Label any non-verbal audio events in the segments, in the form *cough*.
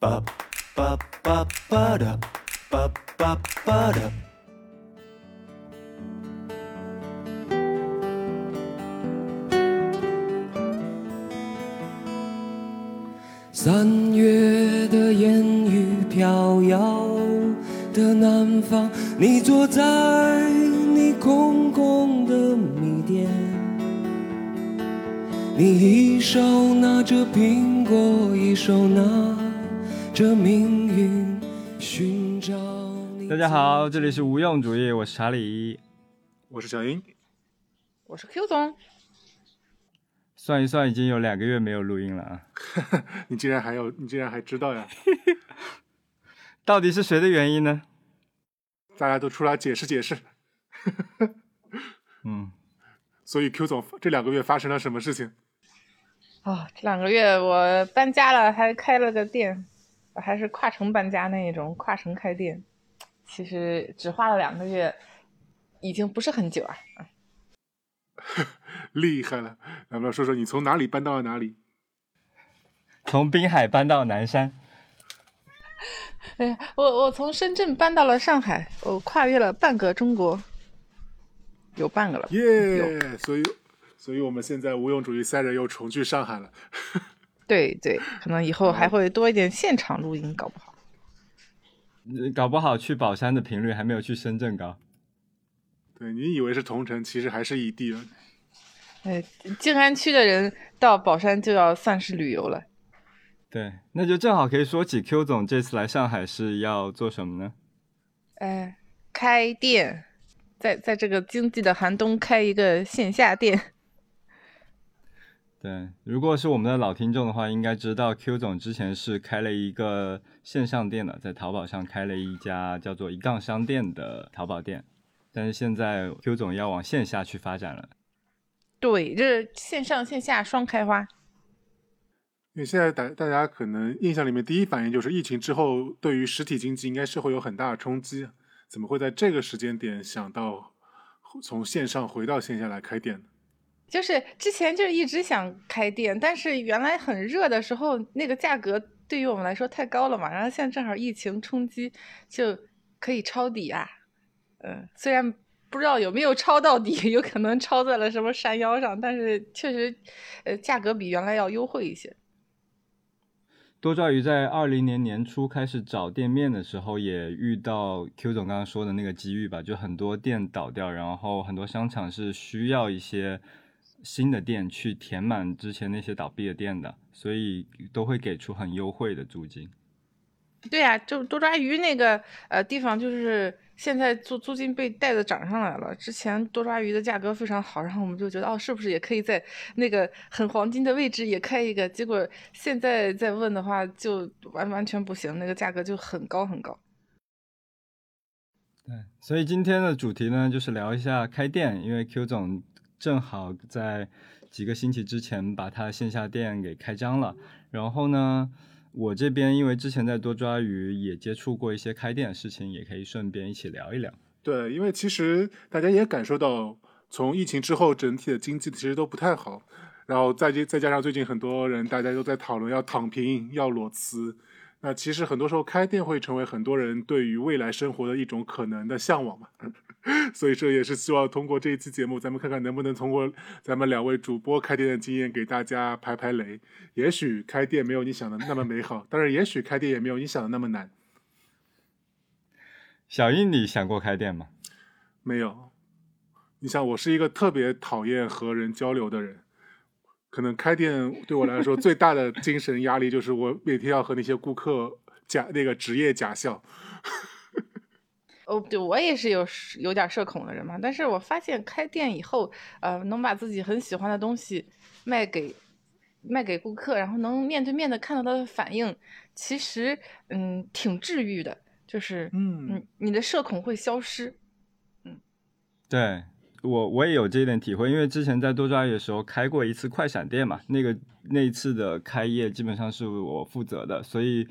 ba ba ba ba da. Ba ba ba da. 三月的烟雨飘摇的南方，你坐在你空空的米店，你一手拿着苹果，一手拿着命运，寻找你。大家好，这里是无用主义，我是查理。我是小英，我是 Q 总，算一算，已经有两个月没有录音了啊！*laughs* 你竟然还有，你竟然还知道呀？*laughs* 到底是谁的原因呢？大家都出来解释解释。*laughs* 嗯，所以 Q 总这两个月发生了什么事情？啊、这两个月我搬家了，还开了个店，我还是跨城搬家那一种，跨城开店。其实只花了两个月，已经不是很久啊。*laughs* 厉害了！能，不要说说你从哪里搬到了哪里？从滨海搬到南山，哎呀，我我从深圳搬到了上海，我跨越了半个中国，有半个了。耶、所以，所以我们现在无用主义三人又重聚上海了。对对，可能以后还会多一点现场录音，搞不好。呃搞不好去宝山的频率还没有去深圳高。对你以为是同城，其实还是异地了。哎，静安区的人到宝山就要算是旅游了。对，那就正好可以说起 Q 总这次来上海是要做什么呢？哎，开店，在在这个经济的寒冬开一个线下店。对，如果是我们的老听众的话，应该知道 Q 总之前是开了一个线上店的，在淘宝上开了一家叫做一杠商店的淘宝店，但是现在 Q 总要往线下去发展了。对，就是线上线下双开花。因为现在大大家可能印象里面第一反应就是疫情之后对于实体经济应该是会有很大的冲击，怎么会在这个时间点想到从线上回到线下来开店呢？就是之前就是一直想开店，但是原来很热的时候，那个价格对于我们来说太高了嘛。然后现在正好疫情冲击，就可以抄底啊。嗯，虽然不知道有没有抄到底，有可能抄在了什么山腰上，但是确实，呃，价格比原来要优惠一些。多抓鱼在二零年年初开始找店面的时候，也遇到 Q 总刚刚说的那个机遇吧，就很多店倒掉，然后很多商场是需要一些新的店去填满之前那些倒闭的店的，所以都会给出很优惠的租金。对呀、就多抓鱼那个呃地方，就是现在租租金被带的涨上来了。之前多抓鱼的价格非常好，然后我们就觉得哦，是不是也可以在那个很黄金的位置也开一个？结果现在再问的话，就完完全不行，那个价格就很高很高。对，所以今天的主题呢，就是聊一下开店，因为 Q 总正好在几个星期之前把他线下店给开张了。然后呢，我这边因为之前在多抓鱼也接触过一些开店的事情，也可以顺便一起聊一聊。对，因为其实大家也感受到，从疫情之后，整体的经济其实都不太好。然后再再加上最近很多人大家都在讨论要躺平、要裸辞，那其实很多时候开店会成为很多人对于未来生活的一种可能的向往嘛。所以说也是希望通过这一期节目，咱们看看能不能通过咱们两位主播开店的经验，给大家排排雷。也许开店没有你想的那么美好，但是也许开店也没有你想的那么难。小英，你想过开店吗？没有，你想，我是一个特别讨厌和人交流的人，可能开店对我来说最大的精神压力就是我每天要和那些顾客假那个职业假笑。哦，对我也是有有点社恐的人嘛，但是我发现开店以后，呃，能把自己很喜欢的东西卖给卖给顾客，然后能面对面的看到他的反应，其实嗯挺治愈的，就是嗯嗯你的社恐会消失。嗯对我我也有这一点体会，因为之前在多抓鱼的时候开过一次快闪店嘛，那个那一次的开业基本上是我负责的，所以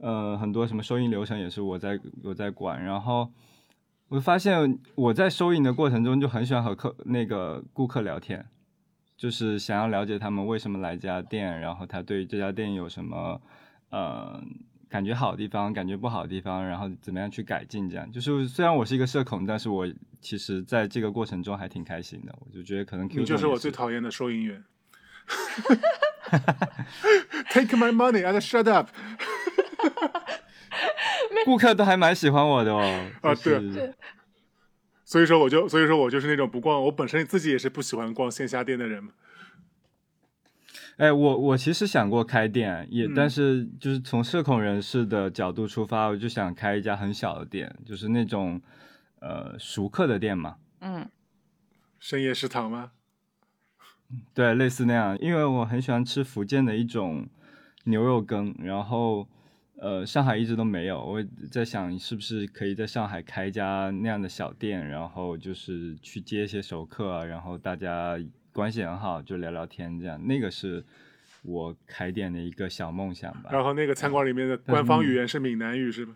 呃很多什么收银流程也是我在我在管，然后我发现我在收银的过程中就很喜欢和客那个顾客聊天，就是想要了解他们为什么来这家店，然后他对这家店有什么呃感觉好的地方，感觉不好的地方，然后怎么样去改进，这样就是虽然我是一个社恐，但是我其实在这个过程中还挺开心的。我就觉得可能你就是我最讨厌的收银员。*laughs* Take my money and shut up。*laughs* 顾客都还蛮喜欢我的哦。啊就是对所以说我就所以说我就是那种不逛，我本身自己也是不喜欢逛线下店的人嘛。哎，我我其实想过开店，也、嗯但是就是从社恐人士的角度出发，我就想开一家很小的店，就是那种呃熟客的店嘛。嗯，深夜食堂吗？对，类似那样，因为我很喜欢吃福建的一种牛肉羹，然后呃，上海一直都没有，我在想是不是可以在上海开一家那样的小店，然后就是去接一些熟客啊，然后大家关系很好，就聊聊天这样，那个是我开店的一个小梦想吧。然后那个餐馆里面的官方语言是闽南语是吧？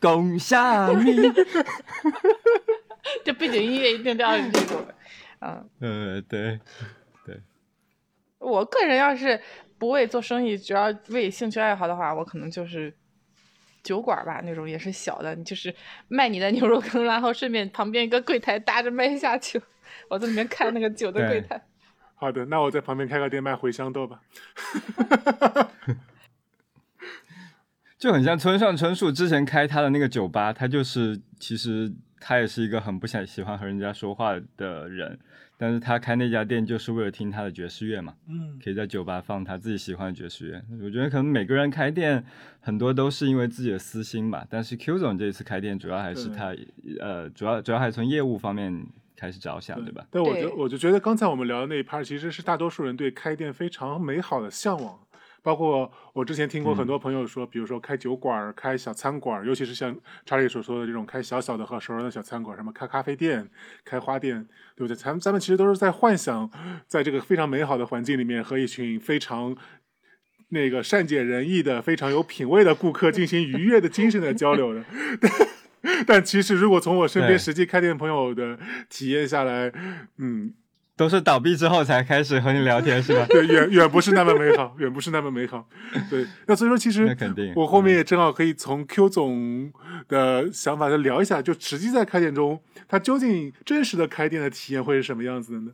恭下你，这背景音乐一定都要是这种的。嗯，呃，对，我个人要是不为做生意，只要为兴趣爱好的话，我可能就是酒馆吧，那种也是小的，就是卖你的牛肉羹，然后顺便旁边一个柜台搭着卖下酒，我在里面看那个酒的柜台。好的，那我在旁边开个店卖茴香豆吧。*laughs* 就很像村上春树之前开他的那个酒吧，他就是其实他也是一个很不想喜欢和人家说话的人，但是他开那家店就是为了听他的爵士乐嘛，嗯，可以在酒吧放他自己喜欢的爵士乐。我觉得可能每个人开店很多都是因为自己的私心吧，但是 Q 总这一次开店主要还是他呃主要主要还是从业务方面开始着想，对吧？但我对就我就觉得刚才我们聊的那一 part 其实是大多数人对开店非常美好的向往。包括我之前听过很多朋友说，比如说开酒馆、开小餐馆，尤其是像查理所说的这种开小小的和熟人的小餐馆，什么开咖啡店、开花店，对不对？咱们咱们其实都是在幻想，在这个非常美好的环境里面，和一群非常那个善解人意的、非常有品位的顾客进行愉悦的精神的交流的。*laughs* 但其实，如果从我身边实际开店朋友的体验下来，嗯，都是倒闭之后才开始和你聊天是吧？*laughs* 对，远远不是那么美好，*laughs* 远不是那么美好。对，那所以说，其实那肯定我后面也正好可以从 Q 总的想法再聊一下，就实际在开店中，他究竟真实的开店的体验会是什么样子的呢？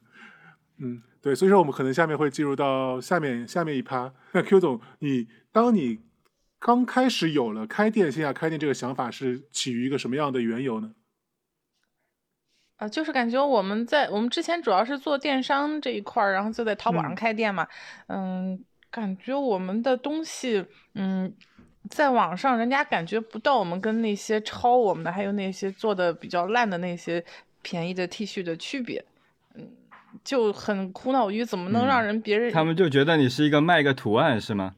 嗯，对，所以说我们可能下面会进入到下面下面一趴。那 Q 总，你当你刚开始有了开店线下开店这个想法，是起于一个什么样的缘由呢？啊，就是感觉我们在我们之前主要是做电商这一块儿，然后就在淘宝上嗯开店嘛，嗯，感觉我们的东西，嗯，在网上人家感觉不到我们跟那些抄我们的，还有那些做的比较烂的那些便宜的 T 恤的区别，嗯，就很苦恼于怎么能让嗯人别人他们就觉得你是一个卖个图案是吗？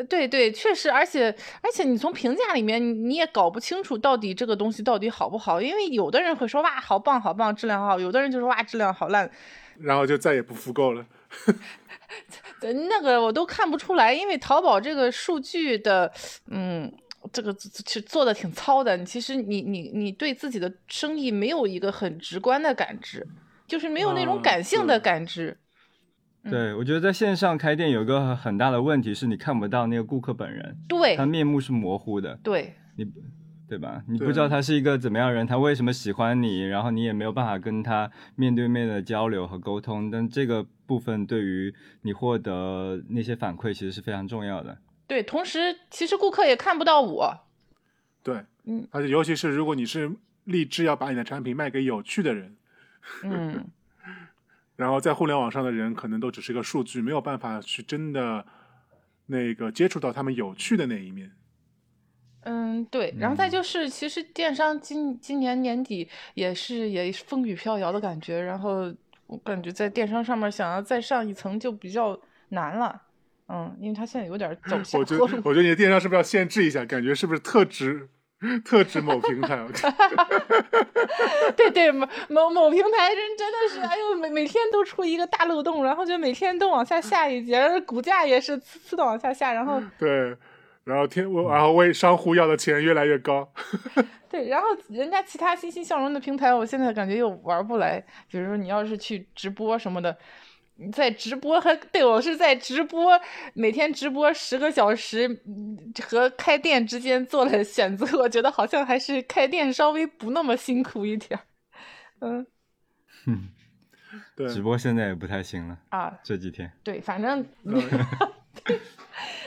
呃对对，确实，而且而且你从评价里面你你也搞不清楚到底这个东西到底好不好，因为有的人会说哇好棒好棒，质量好，有的人就说哇质量好烂，然后就再也不复购了。*laughs* 呃那个我都看不出来，因为淘宝这个数据的，嗯，这个其实做的挺糙的。其实你你你对自己的生意没有一个很直观的感知，就是没有那种啊感性的感知。嗯对，我觉得在线上开店有一个很大的问题是你看不到那个顾客本人，对他面目是模糊的，对你对吧？你不知道他是一个怎么样人，他为什么喜欢你，然后你也没有办法跟他面对面的交流和沟通。但这个部分对于你获得那些反馈其实是非常重要的。对，同时其实顾客也看不到我。对，嗯，而且尤其是如果你是立志要把你的产品卖给有趣的人，嗯，然后在互联网上的人可能都只是个数据，没有办法去真的那个接触到他们有趣的那一面。嗯，对，然后再就是，其实电商今今年年底也是也风雨飘摇的感觉，然后我感觉在电商上面想要再上一层就比较难了，嗯，因为它现在有点走下我觉得，坡路。我觉得你的电商是不是要限制一下？感觉是不是特指特指某平台？*laughs* 对对，某某某平台真真的是，哎呦，每每天都出一个大漏洞，然后就每天都往下下一截，而股价也是呲呲的往下下，然后 *laughs* 对，然后天，我然后为商户要的钱越来越高。*laughs* 对，然后人家其他欣欣向荣的平台，我现在感觉又玩不来。比如说你要是去直播什么的，在直播和对我是在直播，每天直播十个小时嗯和开店之间做了选择，我觉得好像还是开店稍微不那么辛苦一点儿。嗯哼，*laughs* 对，直播现在也不太行了，啊，这几天。对，反正 *laughs* 嗯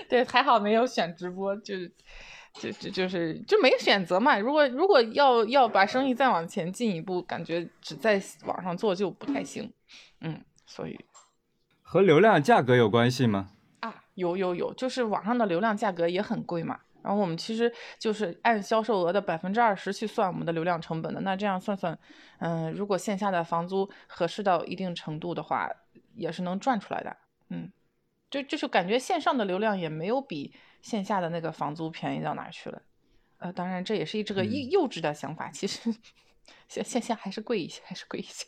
对，还好没有选直播，就是就就就是就没选择嘛。如果如果要要把生意再往前进一步，感觉只在网上做就不太行。嗯，所以和流量价格有关系吗？啊，有有有，就是网上的流量价格也很贵嘛。然后我们其实就是按销售额的百分之二十去算我们的流量成本的。那这样算算，嗯、如果线下的房租合适到一定程度的话，也是能赚出来的。嗯，就就是感觉线上的流量也没有比线下的那个房租便宜到哪儿去了。呃，当然这也是这个幼嗯幼稚的想法，其实 *laughs* 线线下还是贵一些，还是贵一些。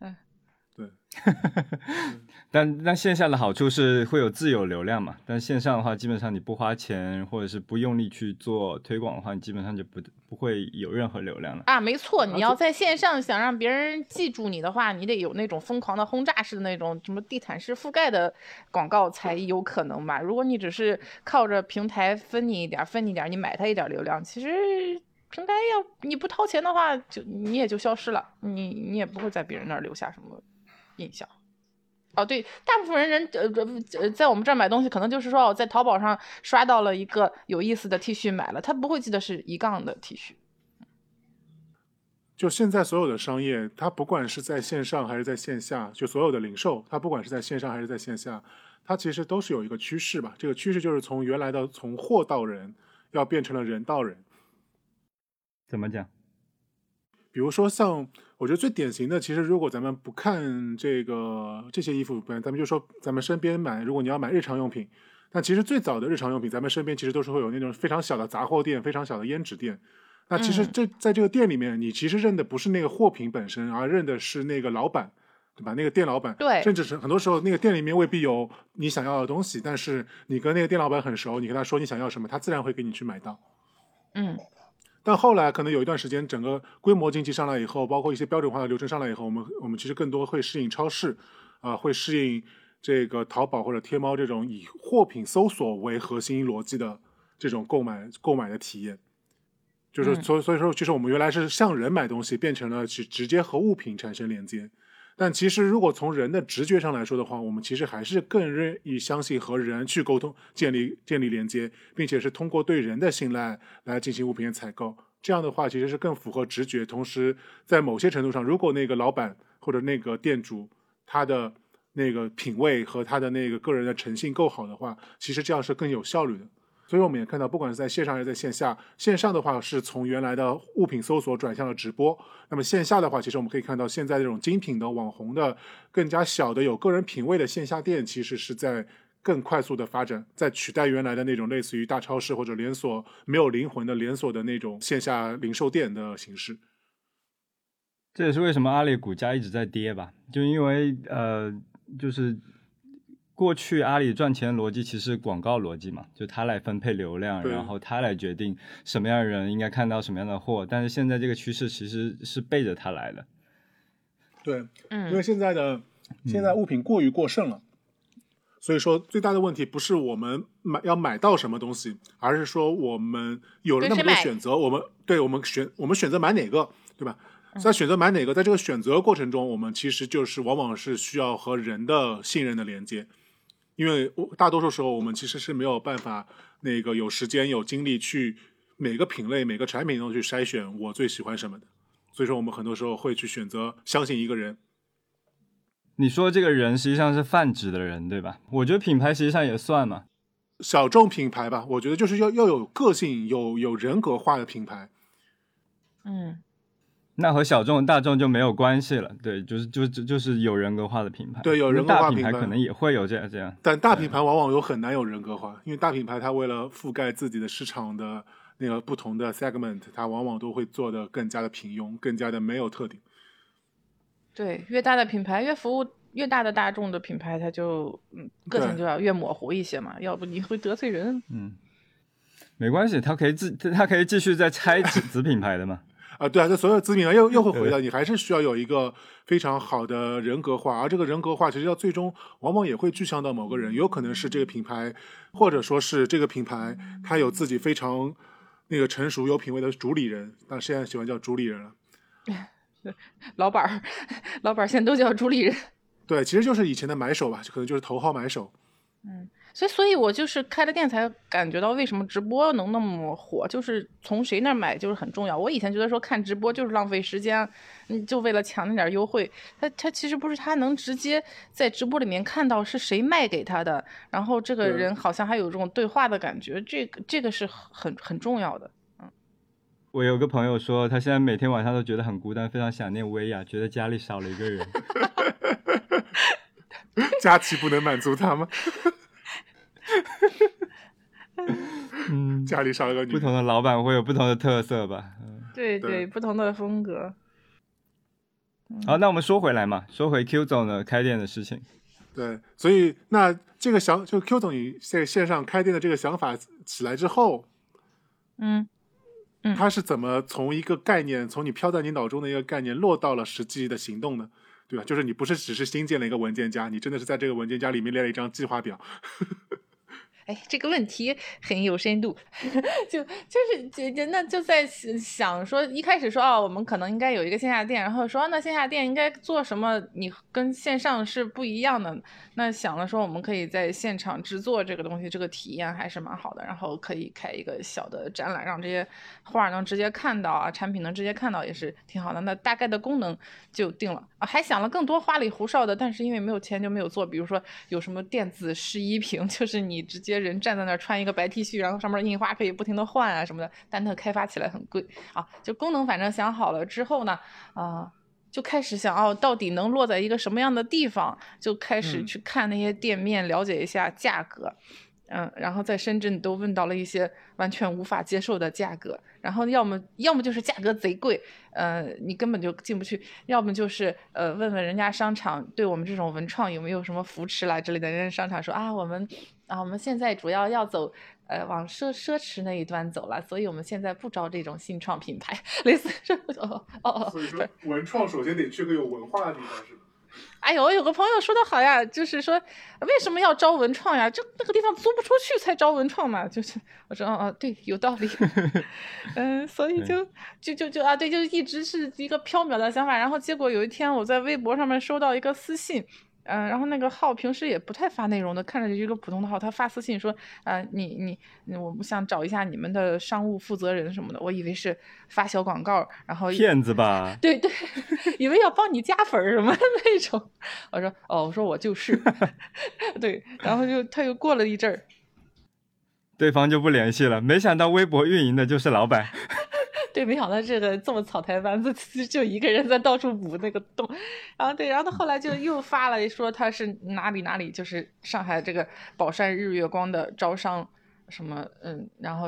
*laughs* 对，*laughs* 但但线下的好处是会有自有流量嘛，但线上的话，基本上你不花钱或者是不用力去做推广的话，你基本上就不不会有任何流量了。啊，没错，你要在线上想让别人记住你的话，你得有那种疯狂的轰炸式的那种什么地毯式覆盖的广告才有可能吧。如果你只是靠着平台分你一点儿，分你一点儿，你买它一点儿流量，其实平台要你不掏钱的话，就你也就消失了，你你也不会在别人那儿留下什么印象。哦，对，大部分人人呃呃在我们这儿买东西，可能就是说我在淘宝上刷到了一个有意思的 T 恤买了，他不会记得是一杠的 T 恤。就现在所有的商业，它不管是在线上还是在线下，就所有的零售，它不管是在线上还是在线下，它其实都是有一个趋势吧。这个趋势就是从原来的从货到人，要变成了人到人。怎么讲？比如说像，我觉得最典型的，其实如果咱们不看这个这些衣服，不然咱们就说咱们身边买，如果你要买日常用品，那其实最早的日常用品，咱们身边其实都是会有那种非常小的杂货店、非常小的胭脂店。那其实嗯这在这个店里面，你其实认的不是那个货品本身，而认的是那个老板，对吧？那个店老板，对甚至是很多时候那个店里面未必有你想要的东西，但是你跟那个店老板很熟，你跟他说你想要什么，他自然会给你去买到。嗯但后来可能有一段时间，整个规模经济上来以后，包括一些标准化的流程上来以后，我们我们其实更多会适应超市，啊、会适应这个淘宝或者天猫这种以货品搜索为核心逻辑的这种购买购买的体验。就是嗯所以所以说，其实我们原来是向人买东西，变成了去直接和物品产生连接。但其实，如果从人的直觉上来说的话，我们其实还是更愿意相信和人去沟通、建立建立连接，并且是通过对人的信赖来进行物品的采购。这样的话，其实是更符合直觉。同时，在某些程度上，如果那个老板或者那个店主他的那个品味和他的那个个人的诚信够好的话，其实这样是更有效率的。所以我们也看到，不管是在线上还是在线下，线上的话是从原来的物品搜索转向了直播。那么线下的话，其实我们可以看到，现在这种精品的网红的、更加小的、有个人品味的线下店，其实是在更快速的发展，在取代原来的那种类似于大超市或者连锁没有灵魂的连锁的那种线下零售店的形式。这也是为什么阿里股价一直在跌吧？就因为呃，就是过去阿里赚钱的逻辑其实广告逻辑嘛，就他来分配流量，然后他来决定什么样的人应该看到什么样的货。但是现在这个趋势其实是背着他来的。对，嗯，因为现在的现在物品过于过剩了，所以说最大的问题不是我们买要买到什么东西，而是说我们有了那么多选择，我们对我们选我们选择买哪个，对吧？在选择买哪个，在这个选择过程中，我们其实就是往往是需要和人的信任的连接，因为我大多数时候我们其实是没有办法那个有时间有精力去每个品类每个产品都去筛选我最喜欢什么的，所以说我们很多时候会去选择相信一个人。你说这个人实际上是泛指的人，对吧？我觉得品牌实际上也算嘛。小众品牌吧，我觉得就是要要有个性、有有人格化的品牌。嗯那和小众、大众就没有关系了，对，就是就就就是有人格化的品牌，对有人格化大品品牌可能也会有这样这样，但大品牌往往又很难有人格化，因为大品牌它为了覆盖自己的市场的那个不同的 segment，它往往都会做的更加的平庸，更加的没有特点。对，越大的品牌，越服务越大的大众的品牌，它就嗯个性就要越模糊一些嘛，要不你会得罪人。嗯，没关系，它可以自它可以继续再拆子 *laughs* 子品牌的嘛，啊，对啊，这所有资民啊，又又会回到你还是需要有一个非常好的人格化，而这个人格化其实要最终往往也会具象到某个人，有可能是这个品牌，或者说是这个品牌它有自己非常那个成熟有品位的主理人，但现在喜欢叫主理人了。*laughs* 老板儿，老板儿现在都叫主理人。对，其实就是以前的买手吧，可能就是头号买手。嗯。所以，所以我就是开了店才感觉到为什么直播能那么火，就是从谁那儿买就是很重要。我以前觉得说看直播就是浪费时间，嗯，就为了抢那点优惠。他他其实不是，他能直接在直播里面看到是谁卖给他的，然后这个人好像还有这种对话的感觉，这个这个是很很重要的。嗯，我有个朋友说，他现在每天晚上都觉得很孤单，非常想念薇娅，觉得家里少了一个人。*laughs* 佳琪不能满足他吗？嗯，家里少了个女，不同的老板会有不同的特色吧？对对，不同的风格。好，那我们说回来嘛，说回 Q 总的开店的事情。对，所以那这个想，就 Q 总你在线上开店的这个想法起来之后，嗯嗯，他是怎么从一个概念，从你飘在你脑中的一个概念，落到了实际的行动呢？对吧？就是你不是只是新建了一个文件夹，你真的是在这个文件夹里面列了一张计划表。哎，这个问题很有深度，*laughs* 就就是就就那就在想说，一开始说哦，我们可能应该有一个线下店，然后说那线下店应该做什么？你跟线上是不一样的。那想了说，我们可以在现场制作这个东西，这个体验还是蛮好的。然后可以开一个小的展览，让这些画能直接看到啊，产品能直接看到，也是挺好的。那大概的功能就定了啊，还想了更多花里胡哨的，但是因为没有钱就没有做。比如说有什么电子试衣屏，*laughs* 就是你直接。人站在那儿穿一个白 T 恤，然后上面印花可以不停的换啊什么的，但它开发起来很贵啊。就功能反正想好了之后呢，啊，就开始想哦，到底能落在一个什么样的地方？就开始去看那些店面，了解一下价格。嗯，然后在深圳都问到了一些完全无法接受的价格，然后要么要么就是价格贼贵，呃，你根本就进不去；要么就是呃，问问人家商场对我们这种文创有没有什么扶持啦之类的。人家商场说啊，我们啊，我们现在主要要走呃往奢奢侈那一端走了，所以我们现在不招这种新创品牌，类似这哦哦哦。所以说，文创首先得去个有文化的地方，是吧？*laughs* 哎呦，有个朋友说的好呀，就是说为什么要招文创呀？就那个地方租不出去才招文创嘛。就是我说，哦哦，对，有道理。*laughs* 嗯，所以就就就就啊，对，就一直是一个缥缈的想法。然后结果有一天我在微博上面收到一个私信。嗯，然后那个号平时也不太发内容的，看着就是一个普通的号。他发私信说，啊，你你，我们想找一下你们的商务负责人什么的。我以为是发小广告，然后骗子吧？*laughs* 对对，*laughs* 以为要帮你加粉什么那种。我说，哦，我说我就是。*laughs* 对，然后就他又过了一阵儿，对方就不联系了。没想到微博运营的就是老板。对，没想到这个这么草台班子，*laughs* 就一个人在到处补那个洞，然后对，然后他后来就又发了说他是哪里哪里，就是上海这个宝山日月光的招商什么，嗯，然后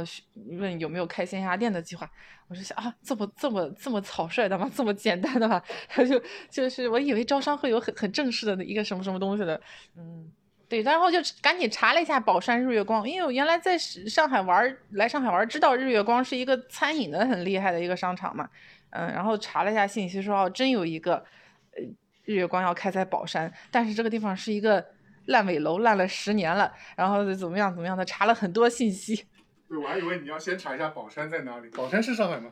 问有没有开线下店的计划，我就想啊，这么这么这么草率的吗？这么简单的吗？*laughs* 他就就是我以为招商会有很很正式的一个什么什么东西的，嗯。对，然后就赶紧查了一下宝山日月光，因为我原来在上海玩，来上海玩知道日月光是一个餐饮的很厉害的一个商场嘛，嗯，然后查了一下信息，说哦，真有一个，呃，日月光要开在宝山，但是这个地方是一个烂尾楼，烂了十年了，然后怎么样怎么样的，查了很多信息。对，我还以为你要先查一下宝山在哪里，宝山是上海吗？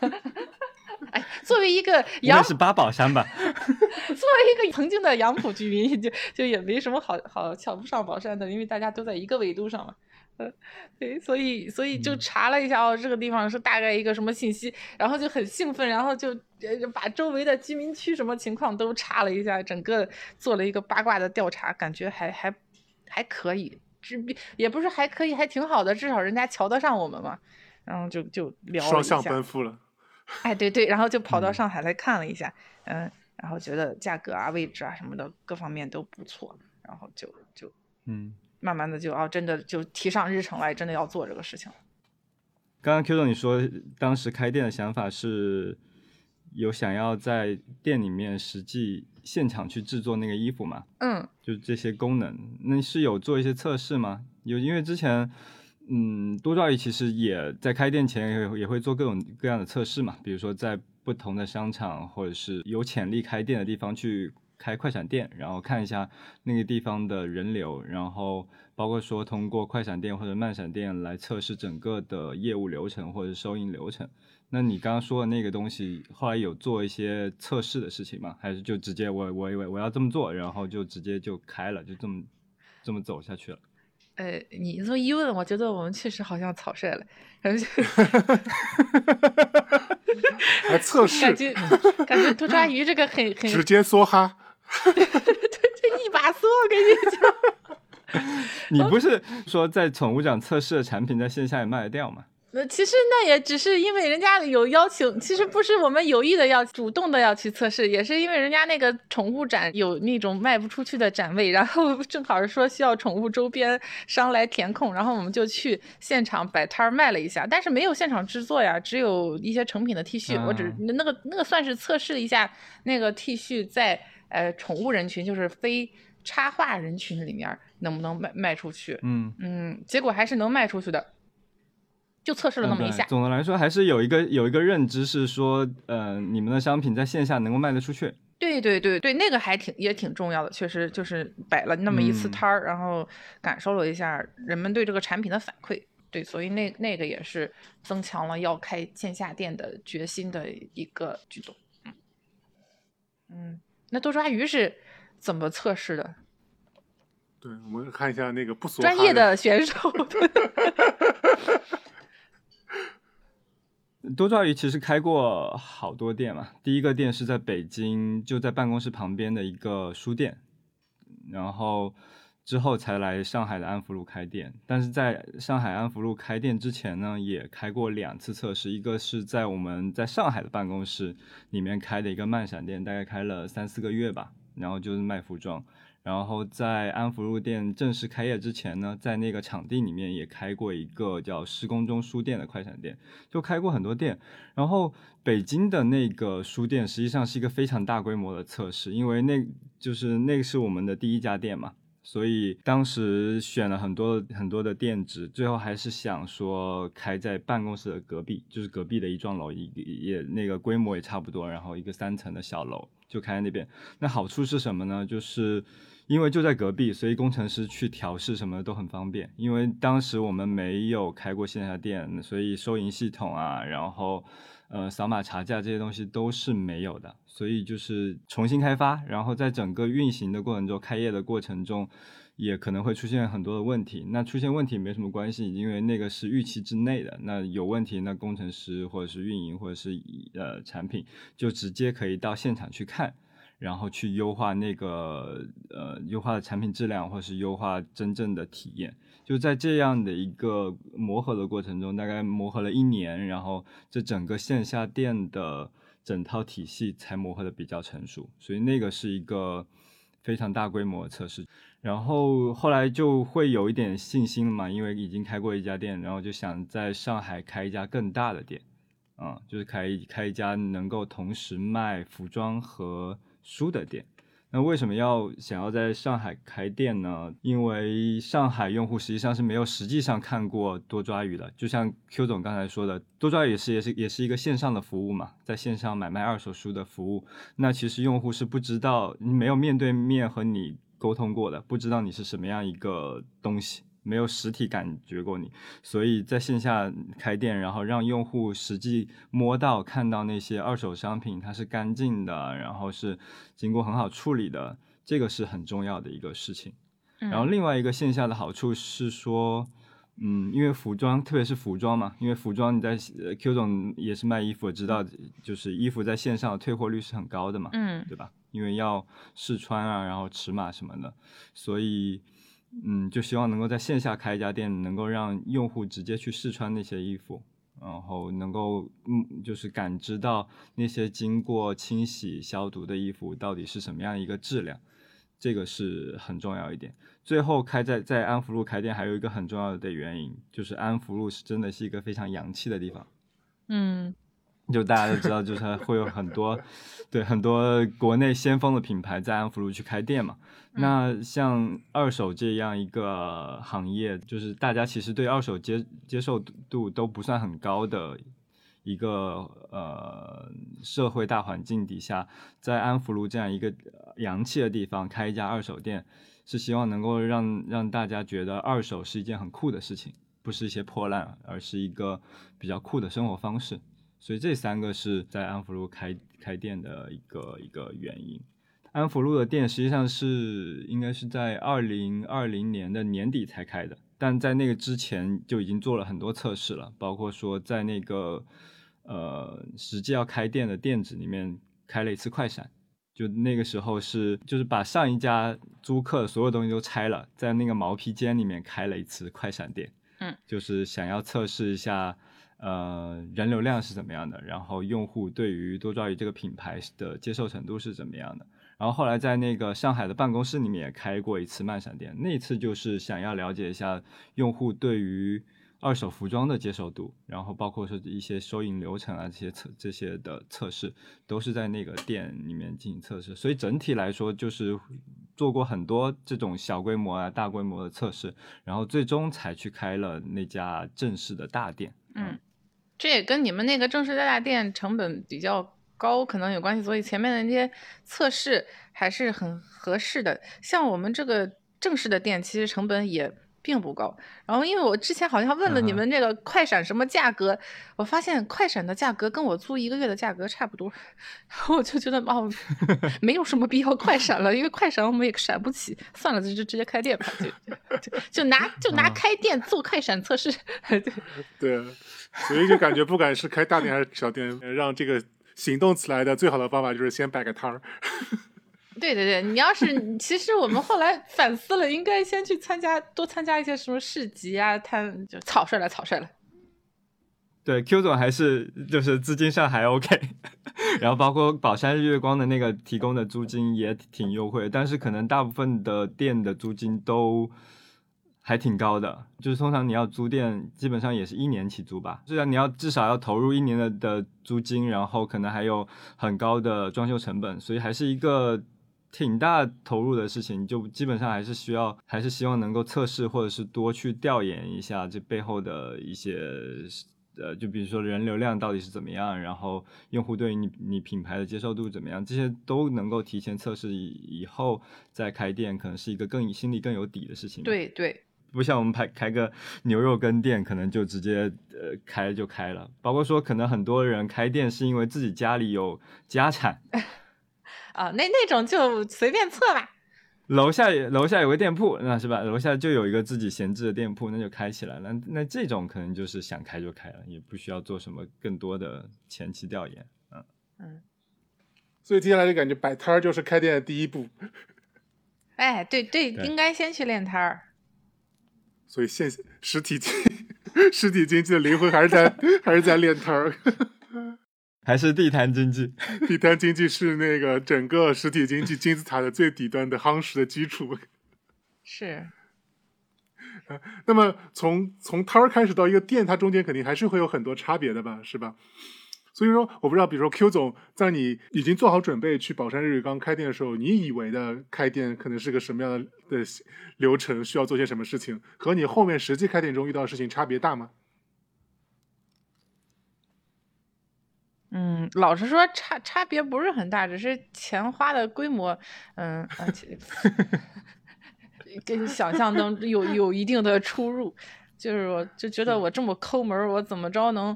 *laughs* *laughs* 哎，作为一个杨是八宝山吧？*laughs* 作为一个曾经的杨浦居民，就就也没什么好好瞧不上宝山的，因为大家都在一个纬度上嘛。呃，对，所以所以就查了一下哦，这个地方是大概一个什么信息，然后就很兴奋，然后就把周围的居民区什么情况都查了一下，整个做了一个八卦的调查，感觉还还还可以，这也不是还可以，还挺好的，至少人家瞧得上我们嘛。然后就就聊双向奔赴了。哎，对对，然后就跑到上海来看了一下，嗯，然后觉得价格啊、位置啊什么的各方面都不错，然后就就嗯，慢慢的就啊，真的就提上日程来，真的要做这个事情。刚刚 Q 总你说当时开店的想法是有想要在店里面实际现场去制作那个衣服吗？嗯，就这些功能，那是有做一些测试吗？有，因为之前。嗯，多抓鱼其实也在开店前也也会做各种各样的测试嘛，比如说在不同的商场或者是有潜力开店的地方去开快闪店，然后看一下那个地方的人流，然后包括说通过快闪店或者慢闪店来测试整个的业务流程或者收银流程。那你刚刚说的那个东西，后来有做一些测试的事情吗？还是就直接我我以为我要这么做，然后就直接就开了，就这么这么走下去了？呃，你这么一问，我觉得我们确实好像草率了，感觉 *laughs* 还测试，感觉 *laughs* 感觉多抓鱼这个很很直接梭哈，*laughs* 对对，这一把梭，我跟你讲。你不是说在宠物展测试的产品在线下也卖得掉吗？那其实那也只是因为人家有邀请，其实不是我们有意的要主动的要去测试，也是因为人家那个宠物展有那种卖不出去的展位，然后 *laughs* 正好是说需要宠物周边商来填空，然后我们就去现场摆摊儿卖了一下，但是没有现场制作呀，只有一些成品的 T 恤，我只那个那个算是测试了一下那个 T 恤在呃宠物人群，就是非插画人群里面能不能卖卖出去，嗯。嗯，结果还是能卖出去的。就测试了那么一下。总的来说，还是有一个有一个认知是说，呃，你们的商品在线下能够卖得出去。对对对对，那个还挺也挺重要的，确实就是摆了那么一次摊儿，然后感受了一下人们对这个产品的反馈。对，所以那那个也是增强了要开线下店的决心的一个举动。嗯嗯，那多抓鱼是怎么测试的？对，我们看一下那个不专业的选手。*laughs* 多抓鱼其实开过好多店嘛，第一个店是在北京，就在办公室旁边的一个书店，然后之后才来上海的安福路开店。但是在上海安福路开店之前呢，也开过两次测试，一个是在我们在上海的办公室里面开的一个慢闪店，大概开了三四个月吧，然后就是卖服装。然后在安福路店正式开业之前呢，在那个场地里面也开过一个叫施工中书店的快闪店，就开过很多店。然后北京的那个书店实际上是一个非常大规模的测试，因为那就是那个是我们的第一家店嘛，所以当时选了很多很多的店址，最后还是想说开在办公室的隔壁，就是隔壁的一幢楼，也也那个规模也差不多，然后一个三层的小楼就开在那边。那好处是什么呢？就是因为就在隔壁，所以工程师去调试什么的都很方便。因为当时我们没有开过线下店，所以收银系统啊，然后呃扫码查价这些东西都是没有的，所以就是重新开发。然后在整个运行的过程中，开业的过程中，也可能会出现很多的问题。那出现问题没什么关系，因为那个是预期之内的。那有问题，那工程师或者是运营或者是呃产品就直接可以到现场去看。然后去优化那个呃优化的产品质量，或是优化真正的体验，就在这样的一个磨合的过程中，大概磨合了一年，然后这整个线下店的整套体系才磨合的比较成熟，所以那个是一个非常大规模的测试。然后后来就会有一点信心了嘛，因为已经开过一家店，然后就想在上海开一家更大的店，啊，就是开开一家能够同时卖服装和书的店，那为什么要想要在上海开店呢？因为上海用户实际上是没有实际上看过多抓鱼的，就像 Q 总刚才说的，多抓鱼是也是也是一个线上的服务嘛，在线上买卖二手书的服务，那其实用户是不知道，没有面对面和你沟通过的，不知道你是什么样一个东西。没有实体感觉过你，所以在线下开店，然后让用户实际摸到、看到那些二手商品，它是干净的，然后是经过很好处理的，这个是很重要的一个事情。然后另外一个线下的好处是说，嗯，因为服装，特别是服装嘛，因为服装你在 Q 总也是卖衣服，知道就是衣服在线上退货率是很高的嘛，嗯，对吧？因为要试穿啊，然后尺码什么的，所以。嗯，就希望能够在线下开一家店，能够让用户直接去试穿那些衣服，然后能够嗯，就是感知到那些经过清洗消毒的衣服到底是什么样一个质量，这个是很重要一点。最后开在在安福路开店，还有一个很重要的原因，就是安福路是真的是一个非常洋气的地方。嗯就大家都知道，就是会有很多对很多国内先锋的品牌在安福路去开店嘛。那像二手这样一个行业，就是大家其实对二手接接受度都不算很高的一个呃社会大环境底下，在安福路这样一个洋气的地方开一家二手店，是希望能够让让大家觉得二手是一件很酷的事情，不是一些破烂，而是一个比较酷的生活方式。所以这三个是在安福路开开店的一个一个原因。安福路的店实际上是应该是在二零二零年的年底才开的，但在那个之前就已经做了很多测试了，包括说在那个呃实际要开店的店址里面开了一次快闪，就那个时候是就是把上一家租客所有东西都拆了，在那个毛坯间里面开了一次快闪店，嗯，就是想要测试一下呃人流量是怎么样的，然后用户对于多抓鱼这个品牌的接受程度是怎么样的。然后后来在那个上海的办公室里面也开过一次漫闪店，那次就是想要了解一下用户对于二手服装的接受度，然后包括说一些收银流程啊这些测这些的测试，都是在那个店里面进行测试。所以整体来说就是做过很多这种小规模啊、大规模的测试，然后最终才去开了那家正式的大店。嗯，这也跟你们那个正式在大店成本比较。高可能有关系，所以前面的那些测试还是很合适的。像我们这个正式的店，其实成本也并不高。然后，因为我之前好像问了你们那个快闪什么价格，我发现快闪的价格跟我租一个月的价格差不多。然 *laughs* 后我就觉得哦，没有什么必要快闪了，因为快闪我们也闪不起，算了，就就直接开店吧，就就就拿就拿开店做快闪测试。*laughs* 对，所以就感觉不管是开大店还是小店，让这个。行动起来的最好的方法就是先摆个摊儿。*laughs* 对对对，你要是 *laughs* 其实我们后来反思了，应该先去参加多参加一些什么市集啊，摊就草率了，草率了。对，Q 总还是就是资金上还 OK，*laughs* 然后包括宝山日月光的那个提供的租金也挺优惠，但是可能大部分的店的租金都。还挺高的，就是通常你要租店，基本上也是一年起租吧。虽然你要至少要投入一年的的租金，然后可能还有很高的装修成本，所以还是一个挺大投入的事情。就基本上还是需要，还是希望能够测试或者是多去调研一下这背后的一些，呃，就比如说人流量到底是怎么样，然后用户对于你你品牌的接受度怎么样，这些都能够提前测试以后再开店，可能是一个更心里更有底的事情。对对。不像我们开开个牛肉羹店，可能就直接呃开就开了。包括说，可能很多人开店是因为自己家里有家产，*laughs* 啊，那那种就随便测吧。楼下楼下有个店铺，那是吧？楼下就有一个自己闲置的店铺，那就开起来了。那这种可能就是想开就开了，也不需要做什么更多的前期调研。嗯嗯。所以接下来就感觉摆摊儿就是开店的第一步。*laughs* 哎，对对，应该先去练摊儿。所以现实体经 *laughs* 实体经济的灵魂还是在还是在练摊儿，*laughs* 还是地摊经济？*laughs* 地摊经济是那个整个实体经济金字塔的最底端的夯实的基础。是。那么从从摊儿开始到一个店，它中间肯定还是会有很多差别的吧？是吧？所以说，我不知道，比如说 Q 总，在你已经做好准备去宝山日月刚开店的时候，你以为的开店可能是个什么样的的流程，需要做些什么事情，和你后面实际开店中遇到的事情差别大吗？嗯，老实说，差差别不是很大，只是钱花的规模，嗯，*laughs* 跟想象中有有一定的出入。就是我就觉得我这么抠门，我怎么着能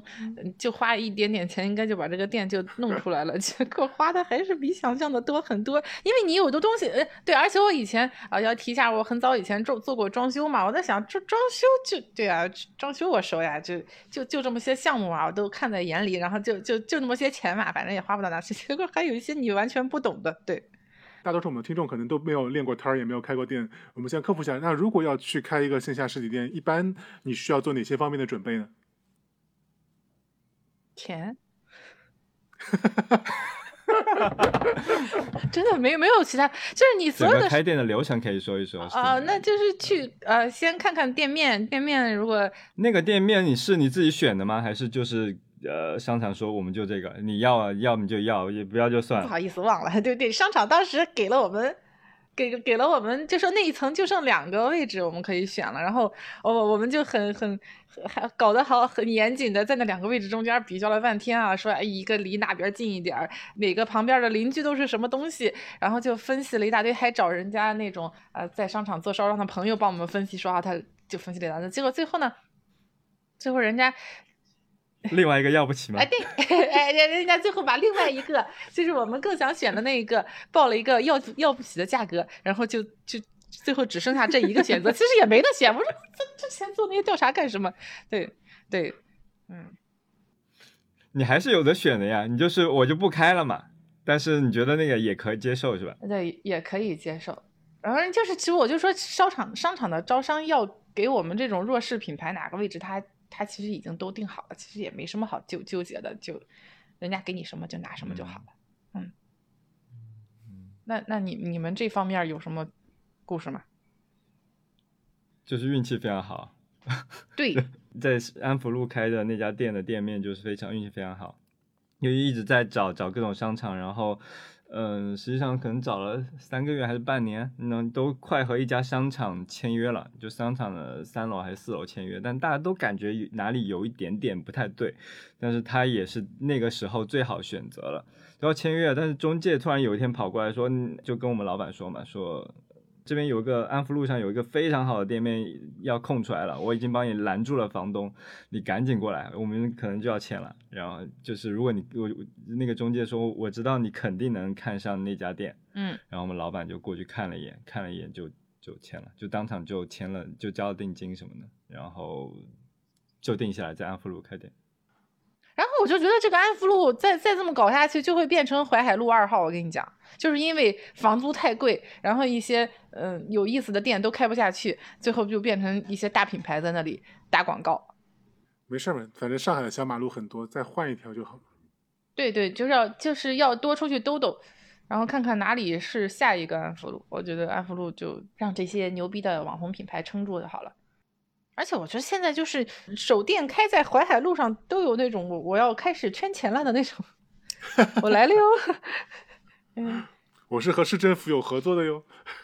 就花一点点钱，应该就把这个店就弄出来了。*laughs* 结果花的还是比想象的多很多，因为你有的东西，呃，对，而且我以前啊要提一下，我很早以前做做过装修嘛，我在想这装修就对啊，装修我熟呀，就就就这么些项目啊，我都看在眼里，然后就就就那么些钱嘛，反正也花不到哪去。*laughs* 结果还有一些你完全不懂的，对。大多数我们的听众可能都没有练过摊儿，也没有开过店。我们先科普一下，那如果要去开一个线下实体店，一般你需要做哪些方面的准备呢？钱，*laughs* 真的没有没有其他，就是你所有的开店的流程可以说一说啊，那就是去呃先看看店面，店面如果那个店面你是你自己选的吗？还是就是呃商场说我们就这个，你要啊要么就要，也不要就算了。不好意思忘了，*laughs* 对对，商场当时给了我们。给给了我们，就说那一层就剩两个位置，我们可以选了。然后我我们就很很还搞得好很严谨的，在那两个位置中间比较了半天啊，说哎一个离哪边近一点，哪个旁边的邻居都是什么东西，然后就分析了一大堆，还找人家那种呃在商场做烧让他朋友帮我们分析，说啊他就分析了一大堆，结果最后呢，最后人家。*laughs* 另外一个要不起吗？哎，对，*laughs* 哎，人人家最后把另外一个，*laughs* 就是我们更想选的那一个，报了一个要要不起的价格，然后就就最后只剩下这一个选择，其实也没得选。我说这之前做那些调查干什么？对对，嗯，你还是有的选的呀，你就是我就不开了嘛。但是你觉得那个也可以接受是吧？对，也可以接受。然后就是，其实我就说，商场商场的招商要给我们这种弱势品牌哪个位置，它。他其实已经都定好了，其实也没什么好纠纠结的，就人家给你什么就拿什么就好了。嗯，那那你你们这方面有什么故事吗？就是运气非常好。对，*laughs* 在安福路开的那家店的店面就是非常运气非常好，因为一直在找找各种商场，然后。嗯，实际上可能找了三个月还是半年，那都快和一家商场签约了，就商场的三楼还是四楼签约，但大家都感觉哪里有一点点不太对，但是他也是那个时候最好选择了，都要签约，但是中介突然有一天跑过来说，就跟我们老板说嘛，说。这边有一个安福路上有一个非常好的店面要空出来了，我已经帮你拦住了房东，你赶紧过来，我们可能就要签了。然后就是如果你我那个中介说我知道你肯定能看上那家店，嗯，然后我们老板就过去看了一眼，看了一眼就就签了，就当场就签了，就交了定金什么的，然后就定下来在安福路开店。然后我就觉得这个安福路再再这么搞下去，就会变成淮海路二号。我跟你讲，就是因为房租太贵，然后一些嗯有意思的店都开不下去，最后就变成一些大品牌在那里打广告。没事嘛，反正上海的小马路很多，再换一条就好。对对，就是要就是要多出去兜兜，然后看看哪里是下一个安福路。我觉得安福路就让这些牛逼的网红品牌撑住就好了。而且我觉得现在就是手电开在淮海路上都有那种我我要开始圈钱了的那种，我来了哟。嗯，*laughs* 我是和市政府有合作的哟。*laughs*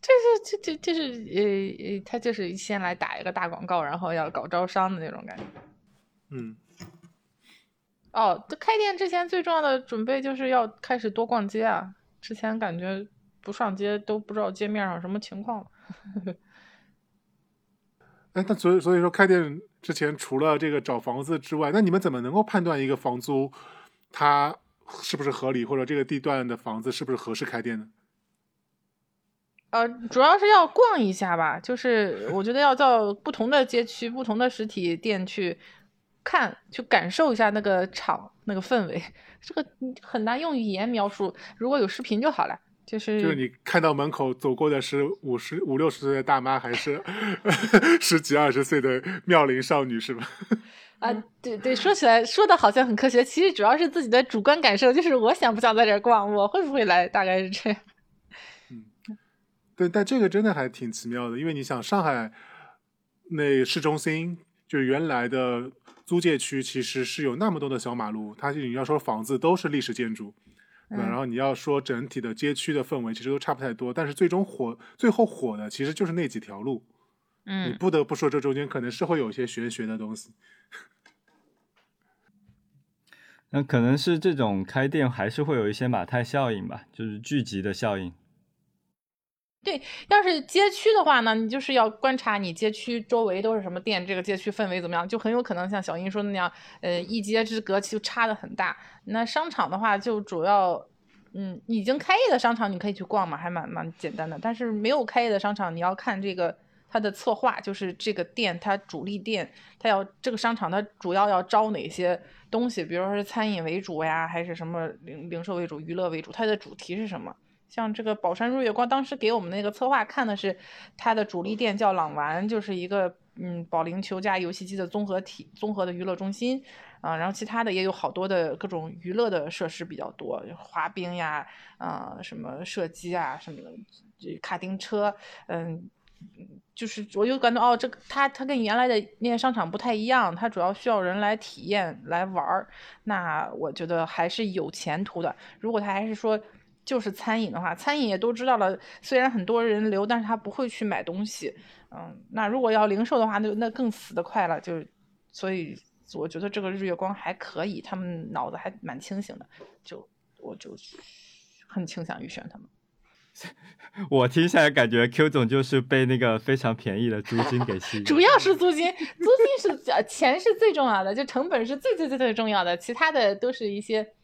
这是这这这是呃呃，他就是先来打一个大广告，然后要搞招商的那种感觉。嗯。哦，这开店之前最重要的准备就是要开始多逛街啊！之前感觉不上街都不知道街面上什么情况。那所以所以说开店之前除了这个找房子之外，那你们怎么能够判断一个房租它是不是合理，或者这个地段的房子是不是合适开店呢？呃，主要是要逛一下吧，就是我觉得要到不同的街区、不同的实体店去看，去感受一下那个场、那个氛围。这个很难用语言描述，如果有视频就好了。就是就是你看到门口走过的是五十五六十岁的大妈，还是 *laughs* 十几二十岁的妙龄少女，是吧？*laughs* 啊，对对，说起来说的好像很科学，其实主要是自己的主观感受，就是我想不想在这儿逛，我会不会来，大概是这样。*laughs* 嗯，对，但这个真的还挺奇妙的，因为你想，上海那市中心就原来的租界区，其实是有那么多的小马路，它你要说房子都是历史建筑。然后你要说整体的街区的氛围其实都差不太多，但是最终火最后火的其实就是那几条路。嗯，你不得不说这中间可能是会有一些玄学的东西。那可能是这种开店还是会有一些马太效应吧，就是聚集的效应。对，要是街区的话呢，你就是要观察你街区周围都是什么店，这个街区氛围怎么样，就很有可能像小英说的那样，呃，一街之隔其实差的很大。那商场的话，就主要，嗯，已经开业的商场你可以去逛嘛，还蛮蛮简单的。但是没有开业的商场，你要看这个它的策划，就是这个店它主力店，它要这个商场它主要要招哪些东西，比如说是餐饮为主呀，还是什么零零售为主、娱乐为主，它的主题是什么？像这个宝山入月光，当时给我们那个策划看的是它的主力店叫朗玩，就是一个嗯保龄球加游戏机的综合体、综合的娱乐中心啊。然后其他的也有好多的各种娱乐的设施比较多，滑冰呀，啊什么射击啊，什么的卡丁车，嗯，就是我就感觉哦，这个它它跟原来的那些商场不太一样，它主要需要人来体验来玩儿，那我觉得还是有前途的。如果他还是说就是餐饮的话，餐饮也都知道了，虽然很多人流，但是他不会去买东西，嗯，那如果要零售的话，那那更死得快了，就所以我觉得这个日月光还可以，他们脑子还蛮清醒的，就我就很倾向于选他们。*laughs* 我听下来感觉 Q 总就是被那个非常便宜的租金给吸引，主要是租金，租金是呃钱是最重要的，就成本是最最最最重要的，其他的都是一些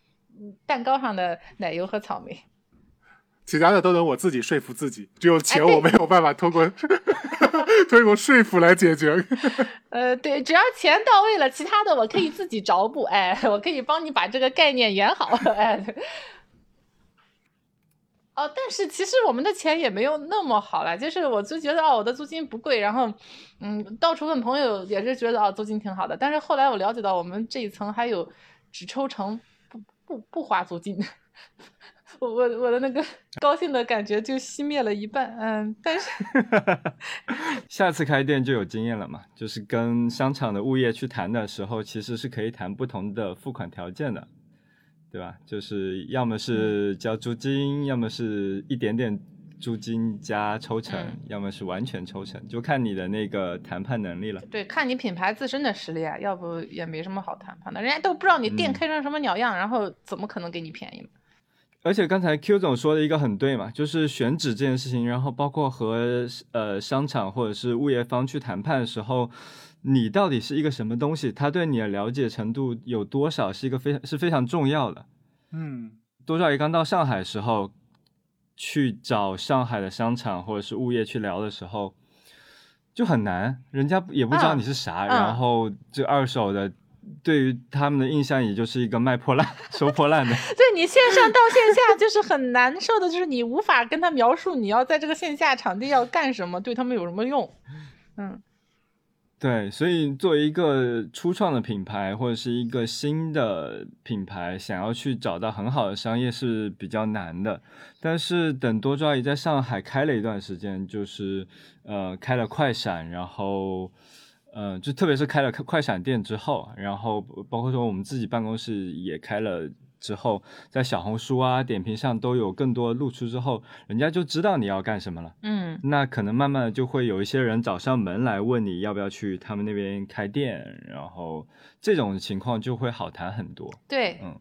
蛋糕上的奶油和草莓。其他的都能我自己说服自己，只有钱我没有办法通过 *laughs* 通过说服来解决。*laughs* 呃，对，只要钱到位了，其他的我可以自己找补，哎，我可以帮你把这个概念圆好，哎。*laughs* 哦，但是其实我们的钱也没有那么好了，就是我就觉得哦，我的租金不贵，然后嗯，到处问朋友也是觉得哦，租金挺好的。但是后来我了解到，我们这一层还有只抽成不不不花租金，我我我的那个 *laughs* 高兴的感觉就熄灭了一半。嗯，但是 *laughs* 下次开店就有经验了嘛，就是跟商场的物业去谈的时候，其实是可以谈不同的付款条件的。对吧？就是要么是交租金，要么是一点点租金加抽成，要么是完全抽成，就看你的那个谈判能力了。对，看你品牌自身的实力啊，要不也没什么好谈判的。人家都不知道你店开成什么鸟样，然后怎么可能给你便宜而且刚才 Q 总说的一个很对嘛，就是选址这件事情，然后包括和呃商场或者是物业方去谈判的时候。你到底是一个什么东西？他对你的了解程度有多少，是一个非常是非常重要的。嗯，多少爷刚到上海时候，去找上海的商场或者是物业去聊的时候，就很难，人家也不知道你是啥，然后这二手的对于他们的印象也就是一个卖破烂、*laughs* 收破烂的。*laughs* 对你线上到线下就是很难受的，就是你无法跟他描述你要在这个线下场地要干什么，对他们有什么用。嗯。对，所以作为一个初创的品牌或者是一个新的品牌，想要去找到很好的商业是比较难的。但是等多抓鱼在上海开了一段时间，就是呃开了快闪，然后呃就特别是开了快闪店之后，然后包括说我们自己办公室也开了。之后，在小红书啊、点评上都有更多露出之后，人家就知道你要干什么了。嗯，那可能慢慢的就会有一些人找上门来问你要不要去他们那边开店，然后这种情况就会好谈很多。对，嗯。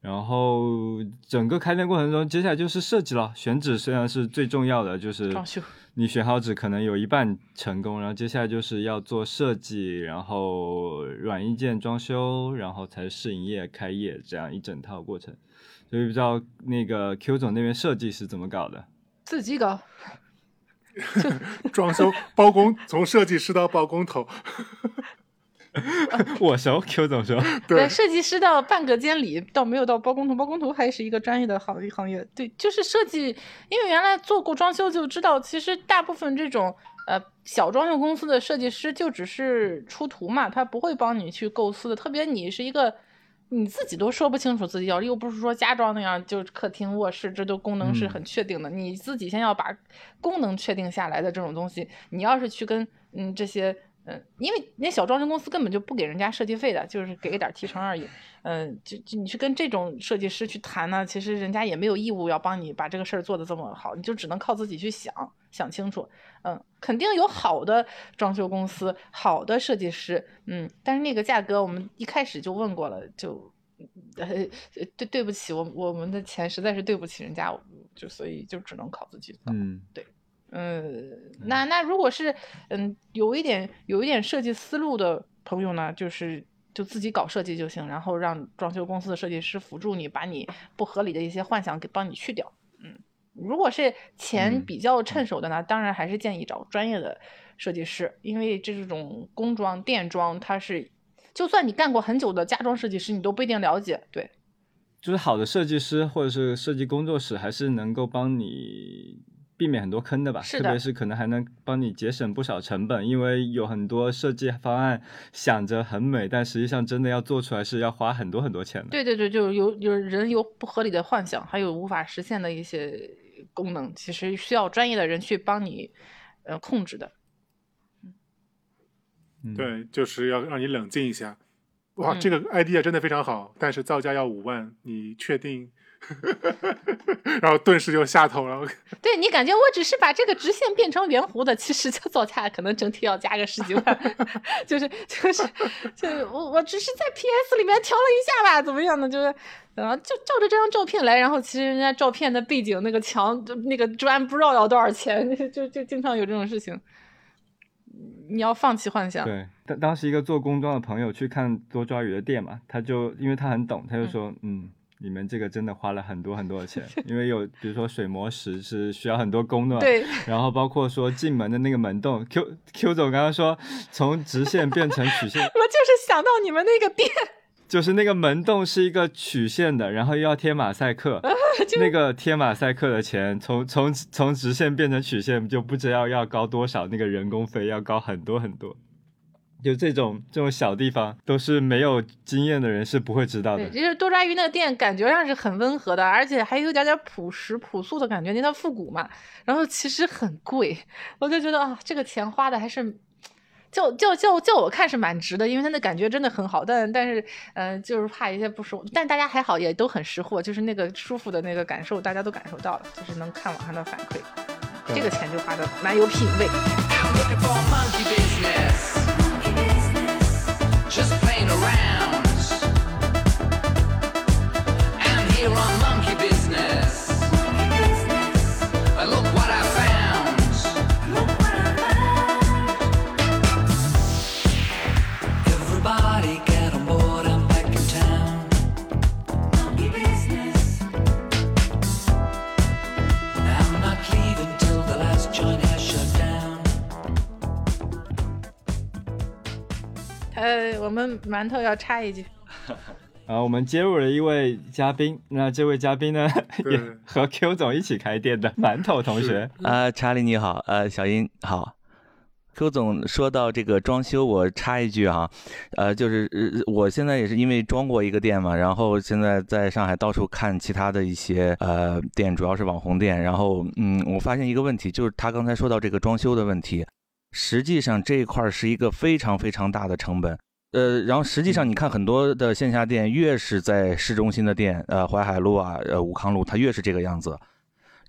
然后整个开店过程中，接下来就是设计了。选址虽然是最重要的，就是装修。你选好纸可能有一半成功，然后接下来就是要做设计，然后软硬件装修，然后才试营业、开业这样一整套过程。所以不知道那个 Q 总那边设计是怎么搞的？自己搞，*laughs* 装修包工，从设计师到包工头。*laughs* 我熟，*laughs* Q 总说，对，设计师到半个监理，倒没有到包工头，包工头还是一个专业的行行业。对，就是设计，因为原来做过装修就知道，其实大部分这种呃小装修公司的设计师就只是出图嘛，他不会帮你去构思的。特别你是一个你自己都说不清楚自己要，又不是说家装那样，就是客厅、卧室，这都功能是很确定的。你自己先要把功能确定下来的这种东西，你要是去跟嗯这些。嗯，因为那小装修公司根本就不给人家设计费的，就是给一点提成而已。嗯，就就你去跟这种设计师去谈呢，其实人家也没有义务要帮你把这个事儿做得这么好，你就只能靠自己去想想清楚。嗯，肯定有好的装修公司，好的设计师。嗯，但是那个价格我们一开始就问过了，就呃对对不起，我我们的钱实在是对不起人家，就所以就只能靠自己。嗯，对。嗯，那那如果是嗯有一点有一点设计思路的朋友呢，就是就自己搞设计就行，然后让装修公司的设计师辅助你，把你不合理的一些幻想给帮你去掉。嗯，如果是钱比较趁手的呢，当然还是建议找专业的设计师，因为这种工装电装，它是就算你干过很久的家装设计师，你都不一定了解。对，就是好的设计师或者是设计工作室，还是能够帮你。避免很多坑的吧，特别是可能还能帮你节省不少成本，因为有很多设计方案想着很美，但实际上真的要做出来是要花很多很多钱的。对对对，就有有人有不合理的幻想，还有无法实现的一些功能，其实需要专业的人去帮你呃控制的。嗯，对，就是要让你冷静一下。哇，嗯这个 idea 真的非常好，但是造价要五万，你确定？*laughs* 然后顿时就下头了。*laughs* 对你感觉我只是把这个直线变成圆弧的，其实就造价可能整体要加个十几万，*laughs* 就是就是就是我我只是在 PS 里面调了一下吧，怎么样呢？就是然后就照着这张照片来，然后其实人家照片的背景那个墙那个砖不知道要多少钱，就就经常有这种事情。你要放弃幻想，对，当当时一个做工装的朋友去看多抓鱼的店嘛，他就因为他很懂，他就说，嗯你们这个真的花了很多很多的钱，*laughs* 因为有比如说水磨石是需要很多工的，*laughs* 对，然后包括说进门的那个门洞，Q Q 总刚刚说从直线变成曲线，我就是想到你们那个店，就是那个门洞是一个曲线的，然后又要贴马赛克，*laughs* 就那个贴马赛克的钱从从从直线变成曲线就不知道要高多少，那个人工费要高很多很多。就这种这种小地方，都是没有经验的人是不会知道，的。其实多抓鱼那个店，感觉上是很温和的，而且还有点点朴实朴素的感觉，因为它复古嘛。然后其实很贵，我就觉得啊，这个钱花的还是，就就就就我看是蛮值的，因为它的感觉真的很好。但但是，呃，就是怕一些不舒服。但大家还好，也都很识货，就是那个舒服的那个感受，大家都感受到了，就是能看网上的反馈，这个钱就花的蛮有品味。*laughs* 呃，我们馒头要插一句，啊，我们接入了一位嘉宾，那这位嘉宾呢，也和 Q 总一起开店的馒头同学。*laughs* 啊，查理你好，呃，小英好。Q 总说到这个装修，我插一句哈，呃，就是呃我现在也是因为装过一个店嘛，然后现在在上海到处看其他的一些呃店，主要是网红店，然后嗯，我发现一个问题，就是他刚才说到这个装修的问题，实际上这一块儿是一个非常非常大的成本。呃，然后实际上你看很多的线下店，越是在市中心的店，呃，淮海路啊，呃，武康路，它越是这个样子。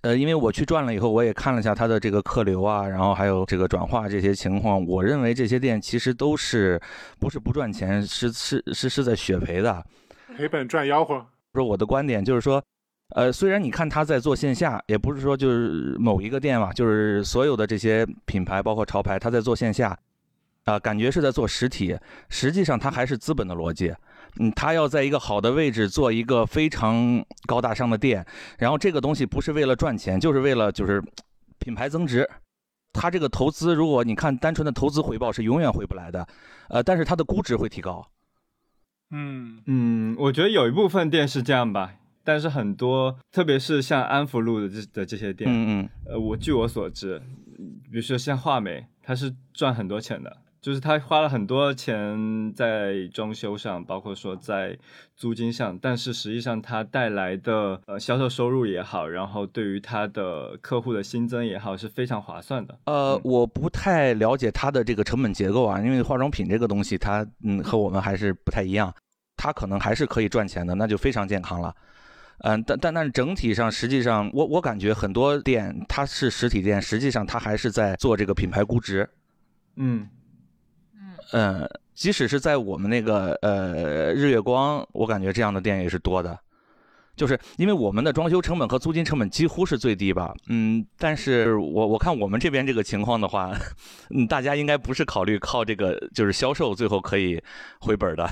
呃，因为我去转了以后，我也看了一下它的这个客流啊，然后还有这个转化这些情况，我认为这些店其实都是不是不赚钱，是是是是在血赔的。赔本赚吆喝。说我的观点就是说，呃，虽然你看他在做线下，也不是说就是某一个店嘛，就是所有的这些品牌，包括潮牌，他在做线下，啊、感觉是在做实体，实际上他还是资本的逻辑。嗯，他要在一个好的位置做一个非常高大上的店，然后这个东西不是为了赚钱，就是为了就是品牌增值。他这个投资，如果你看单纯的投资回报是永远回不来的，呃，但是它的估值会提高。嗯，嗯，我觉得有一部分店是这样吧，但是很多，特别是像安福路的这的这些店，嗯嗯。呃，我据我所知，比如说像画眉，它是赚很多钱的，就是他花了很多钱在装修上，包括说在租金上，但是实际上它带来的呃销售收入也好，然后对于它的客户的新增也好，是非常划算的。呃嗯，我不太了解它的这个成本结构啊，因为化妆品这个东西它，嗯和我们还是不太一样，它可能还是可以赚钱的，那就非常健康了。嗯，但但但是整体上，实际上我我感觉很多店它是实体店，实际上它还是在做这个品牌估值。嗯嗯，即使是在我们那个呃日月光，我感觉这样的店也是多的，就是因为我们的装修成本和租金成本几乎是最低吧。嗯，但是我我看我们这边这个情况的话，嗯，大家应该不是考虑靠这个就是销售最后可以回本的。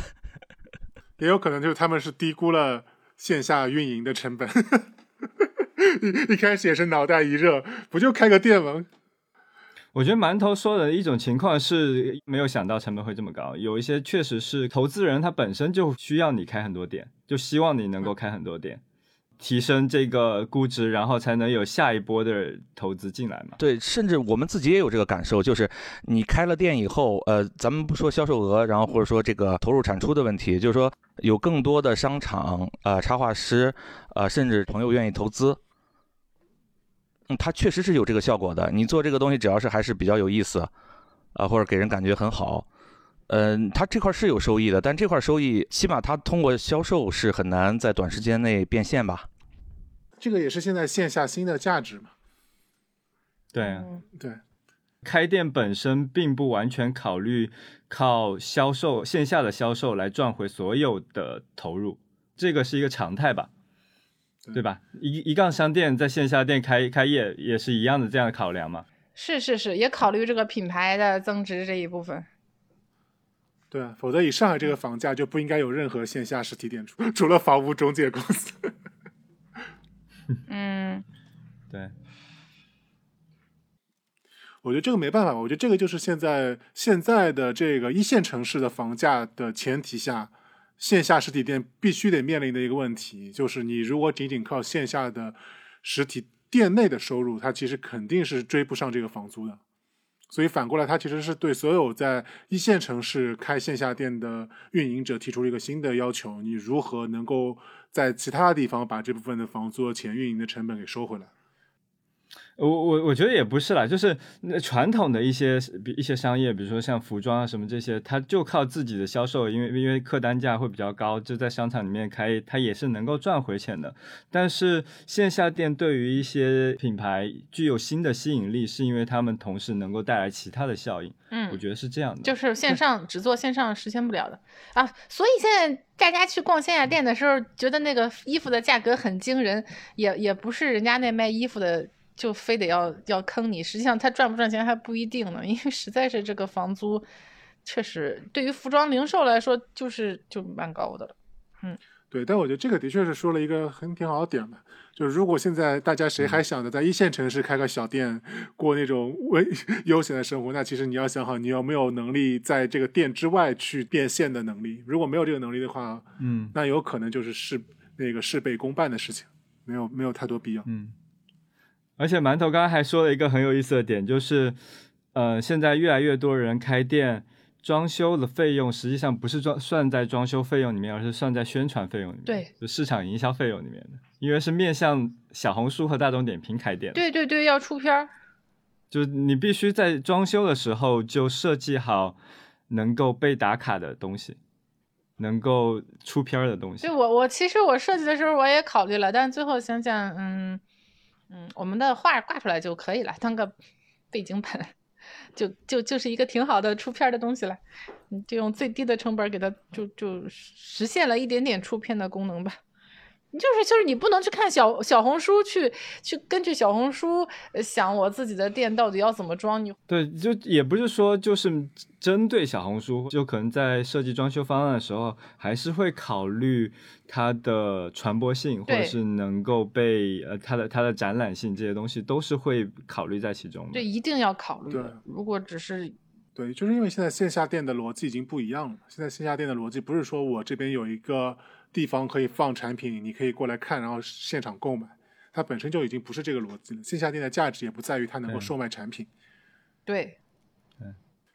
*laughs* 也有可能就是他们是低估了线下运营的成本。一一开始也是脑袋一热，不就开个店吗？我觉得馒头说的一种情况是没有想到成本会这么高，有一些确实是投资人他本身就需要你开很多店，就希望你能够开很多店，提升这个估值，然后才能有下一波的投资进来嘛。对，甚至我们自己也有这个感受，就是你开了店以后，呃，咱们不说销售额，然后或者说这个投入产出的问题，就是说有更多的商场、呃插画师、呃甚至朋友愿意投资。嗯，它确实是有这个效果的。你做这个东西，只要是还是比较有意思，啊，或者给人感觉很好，嗯，它这块是有收益的，但这块收益起码它通过销售是很难在短时间内变现吧？这个也是现在线下新的价值嘛。对，嗯对，开店本身并不完全考虑靠销售线下的销售来赚回所有的投入，这个是一个常态吧，对吧？一一杠商店在线下店开开业也是一样的这样的考量嘛。是是是，也考虑这个品牌的增值这一部分。对啊，否则以上海这个房价就不应该有任何线下实体店除 *laughs* 除了房屋中介公司。*laughs* 嗯，对，我觉得这个没办法，我觉得这个就是现在现在的这个一线城市的房价的前提下，线下实体店必须得面临的一个问题，就是你如果仅仅靠线下的实体店内的收入，它其实肯定是追不上这个房租的。所以反过来，它其实是对所有在一线城市开线下店的运营者提出了一个新的要求：你如何能够在其他地方把这部分的房租和钱、运营的成本给收回来？我我我觉得也不是啦，就是那传统的一些比一些商业，比如说像服装啊什么这些，它就靠自己的销售，因为因为客单价会比较高，就在商场里面开，它也是能够赚回钱的。但是线下店对于一些品牌具有新的吸引力，是因为他们同时能够带来其他的效应。嗯我觉得是这样的。就是线上只做线上实现不了的啊，所以现在大家去逛线下店的时候，觉得那个衣服的价格很惊人，也也不是人家那卖衣服的就非得要要坑你，实际上他赚不赚钱还不一定呢，因为实在是这个房租确实对于服装零售来说就是就蛮高的了。嗯对，但我觉得这个的确是说了一个很挺好的点的，就是如果现在大家谁还想着在一线城市开个小店，过那种微 *laughs* 悠闲的生活，那其实你要想好，你有没有能力在这个店之外去变现的能力。如果没有这个能力的话，嗯那有可能就是事那个事倍功半的事情，没有没有太多必要。嗯，而且馒头刚刚还说了一个很有意思的点，就是呃，现在越来越多人开店。装修的费用实际上不是装算在装修费用里面，而是算在宣传费用里面，对，就市场营销费用里面的，因为是面向小红书和大众点评开店，对对对，要出片儿。就是你必须在装修的时候就设计好能够被打卡的东西，能够出片儿的东西对。我我其实我设计的时候我也考虑了，但最后想想，嗯嗯，我们的画挂出来就可以了，当个背景板，就就就是一个挺好的出片的东西了。你就用最低的成本给它就就实现了一点点出片的功能吧。你就是就是你不能去看小小红书去去根据小红书呃想我自己的店到底要怎么装，你对，就也不是说就是针对小红书，就可能在设计装修方案的时候，还是会考虑它的传播性，或者是能够被呃它的它的展览性这些东西，都是会考虑在其中的。这一定要考虑对的。如果只是对，就是因为现在线下店的逻辑已经不一样了。现在线下店的逻辑不是说我这边有一个地方可以放产品，你可以过来看，然后现场购买，它本身就已经不是这个逻辑了。线下店的价值也不在于它能够售卖产品，对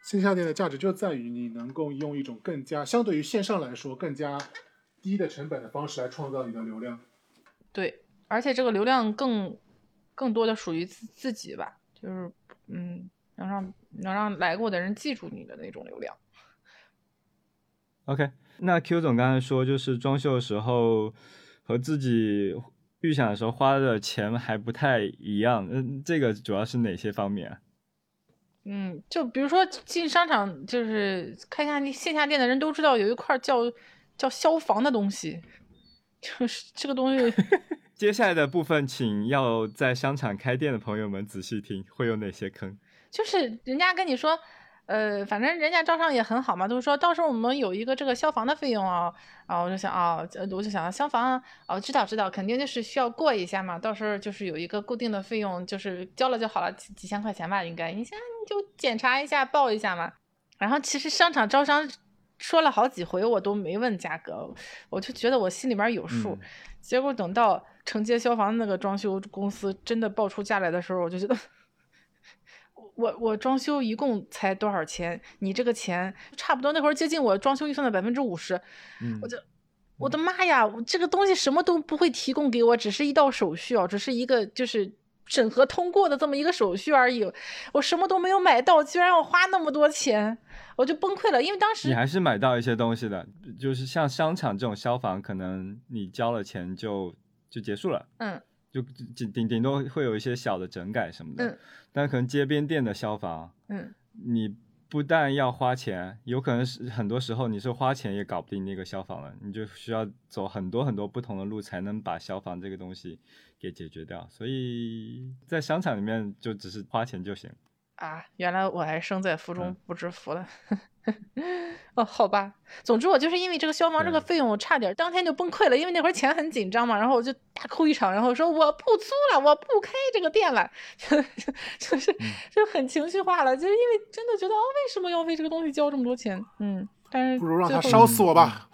线下店的价值就在于你能够用一种更加相对于线上来说更加低的成本的方式来创造你的流量。对，而且这个流量更更多的属于自自己吧，就是嗯，能让能让来过的人记住你的那种流量。OK，那 Q 总刚才说，就是装修的时候和自己预想的时候花的钱还不太一样。嗯，这个主要是哪些方面啊？嗯，就比如说进商场，就是开下线下店的人都知道有一块叫叫消防的东西，*laughs* 就是这个东西，*laughs* 接下来的部分，请要在商场开店的朋友们仔细听，会有哪些坑？就是人家跟你说，呃，反正人家招商也很好嘛，都是说到时候我们有一个这个消防的费用啊，然后我就想啊，呃我就想消防哦，知道知道，肯定就是需要过一下嘛，到时候就是有一个固定的费用，就是交了就好了，几几千块钱吧，应该，你现在你就检查一下报一下嘛。然后其实商场招商说了好几回，我都没问价格，我就觉得我心里边有数。嗯结果等到承接消防那个装修公司真的报出价来的时候，我就觉得，我我装修一共才多少钱？你这个钱差不多那会儿接近我装修预算的百分之五十，嗯我就我的妈呀！我这个东西什么都不会提供给我，只是一道手续哦，只是一个就是审核通过的这么一个手续而已，我什么都没有买到，居然要花那么多钱，我就崩溃了。因为当时你还是买到一些东西的，就是像商场这种消防，可能你交了钱就就结束了，嗯就顶顶顶多会有一些小的整改什么的。嗯但可能街边店的消防，嗯你不但要花钱，有可能是很多时候你是花钱也搞不定那个消防了，你就需要走很多很多不同的路才能把消防这个东西给解决掉。所以在商场里面就只是花钱就行。啊，原来我还生在福中嗯不知福了。*laughs* 哦，好吧，总之我就是因为这个消防这个费用，我差点当天就崩溃了，因为那会儿钱很紧张嘛，然后我就大哭一场，然后说我不租了，我不开这个店了，*laughs* 就就是就很情绪化了，就是因为真的觉得哦，为什么要为这个东西交这么多钱？嗯，但是不如让他烧死我吧。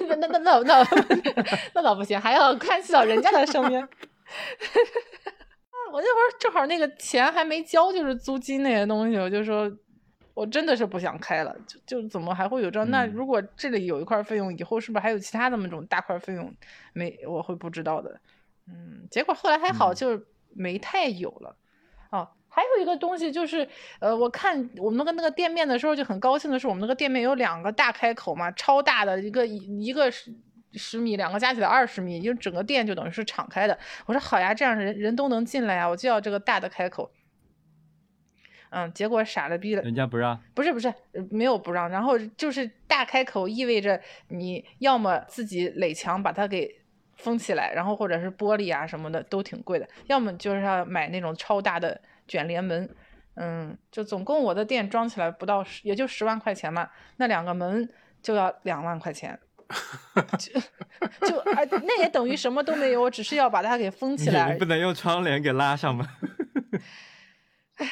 那那那那那 *laughs* 那倒不行，还要关系到人家的生命。我那会儿正好那个钱还没交，就是租金那些东西，我就说，我真的是不想开了，就就怎么还会有这样？那嗯如果这里有一块费用，以后是不是还有其他的那种大块费用没我会不知道的？嗯，结果后来还好，嗯就没太有了。哦，还有一个东西就是，呃，我看我们那个那个店面的时候就很高兴的是，我们那个店面有两个大开口嘛，超大的一个一个是十米，两个加起来二十米，就整个店就等于是敞开的。我说好呀，这样人人都能进来呀，我就要这个大的开口。嗯，结果傻了逼了，人家不让，不是不是，呃没有不让，然后就是大开口意味着你要么自己垒墙把它给封起来，然后或者是玻璃啊什么的都挺贵的，要么就是要买那种超大的卷帘门，嗯，就总共我的店装起来不到十，也就十万块钱嘛，那两个门就要两万块钱。*laughs* 就就啊，那也等于什么都没有，我只是要把它给封起来你不。能用窗帘给拉上吗？*laughs*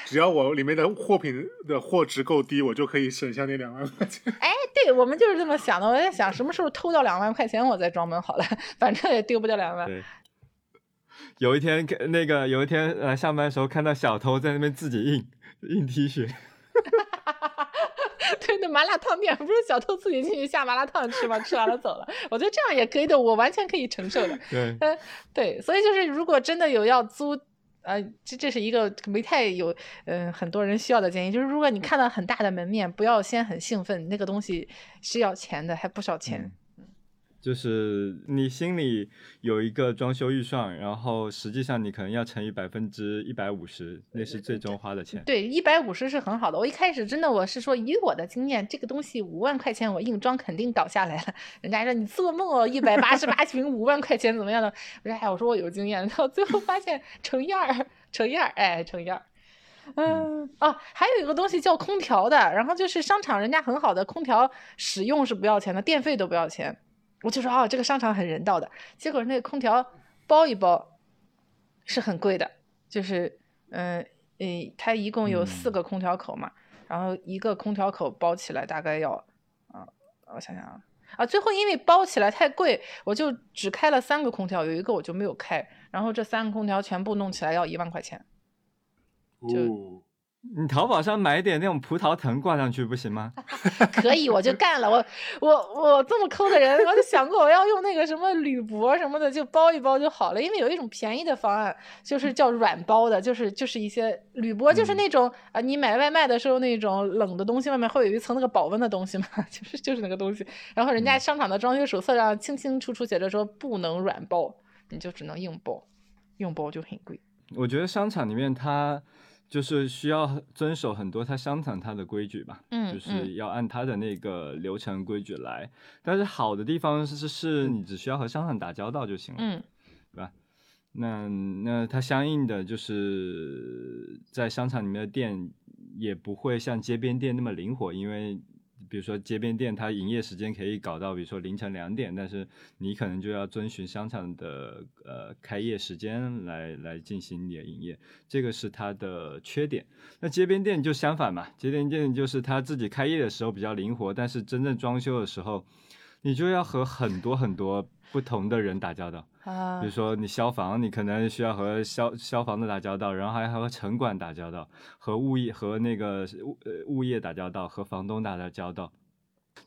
只要我里面的货品的货值够低，我就可以省下那两万块钱。哎，对我们就是这么想的。我在想什么时候偷到两万块钱，我再装门好了，反正也丢不掉两万。对。有一天，那个有一天呃上班的时候看到小偷在那边自己印印 T 恤，*laughs* 对，那麻辣烫店不是小偷自己进去下麻辣烫吃吗？吃完了走了。我觉得这样也可以的，我完全可以承受的。对，嗯，*laughs* 对，所以就是如果真的有要租，呃，这这是一个没太有嗯、很多人需要的建议，就是如果你看到很大的门面，不要先很兴奋，那个东西是要钱的，还不少钱。就是你心里有一个装修预算，然后实际上你可能要乘以百分之一百五十，那是最终花的钱。对，一百五十是很好的。我一开始真的我是说，以我的经验，这个东西五万块钱我硬装肯定倒下来了。*laughs* 人家说你做梦哦，一百八十八平五万块钱怎么样的？*laughs* 我说哎，我说我有经验，到最后发现乘以二，乘以二，哎，乘以二。嗯哦，还有一个东西叫空调的，然后就是商场人家很好的空调使用是不要钱的，电费都不要钱。我就说哦，这个商场很人道的，结果那个空调包一包是很贵的，就是嗯嗯，它一共有四嗯个空调口嘛，然后一个空调口包起来大概要啊，我想想啊啊，最后因为包起来太贵，我就只开了三个空调，有一个我就没有开，然后这三个空调全部弄起来要一万块钱。就哦，你淘宝上买点那种葡萄藤挂上去不行吗？*laughs* 可以，我就干了。我我我这么抠的人，我就想过我要用那个什么铝箔什么的，就包一包就好了。因为有一种便宜的方案，就是叫软包的，就是就是一些铝箔，就是嗯那种啊、你买外卖的时候那种冷的东西，外面会有一层那个保温的东西嘛，*laughs* 就是就是那个东西。然后人家商场的装修手册上清清楚楚写着说不能软包，你就只能硬包，硬包就很贵。我觉得商场里面它就是需要遵守很多他商场它的规矩吧，嗯就是要按它的那个流程规矩来。但是好的地方是是是你只需要和商场打交道就行了，嗯对吧？那那它相应的就是在商场里面的店也不会像街边店那么灵活，因为比如说街边店它营业时间可以搞到比如说凌晨两点，但是你可能就要遵循商场的呃开业时间来来进行你的营业，这个是它的缺点。那街边店就相反嘛，街边店就是它自己开业的时候比较灵活，但是真正装修的时候，你就要和很多很多不同的人打交道。啊比如说你消防，你可能需要和消消防的打交道，然后还和城管打交道，和物业和那个物呃物业打交道，和房东打交道。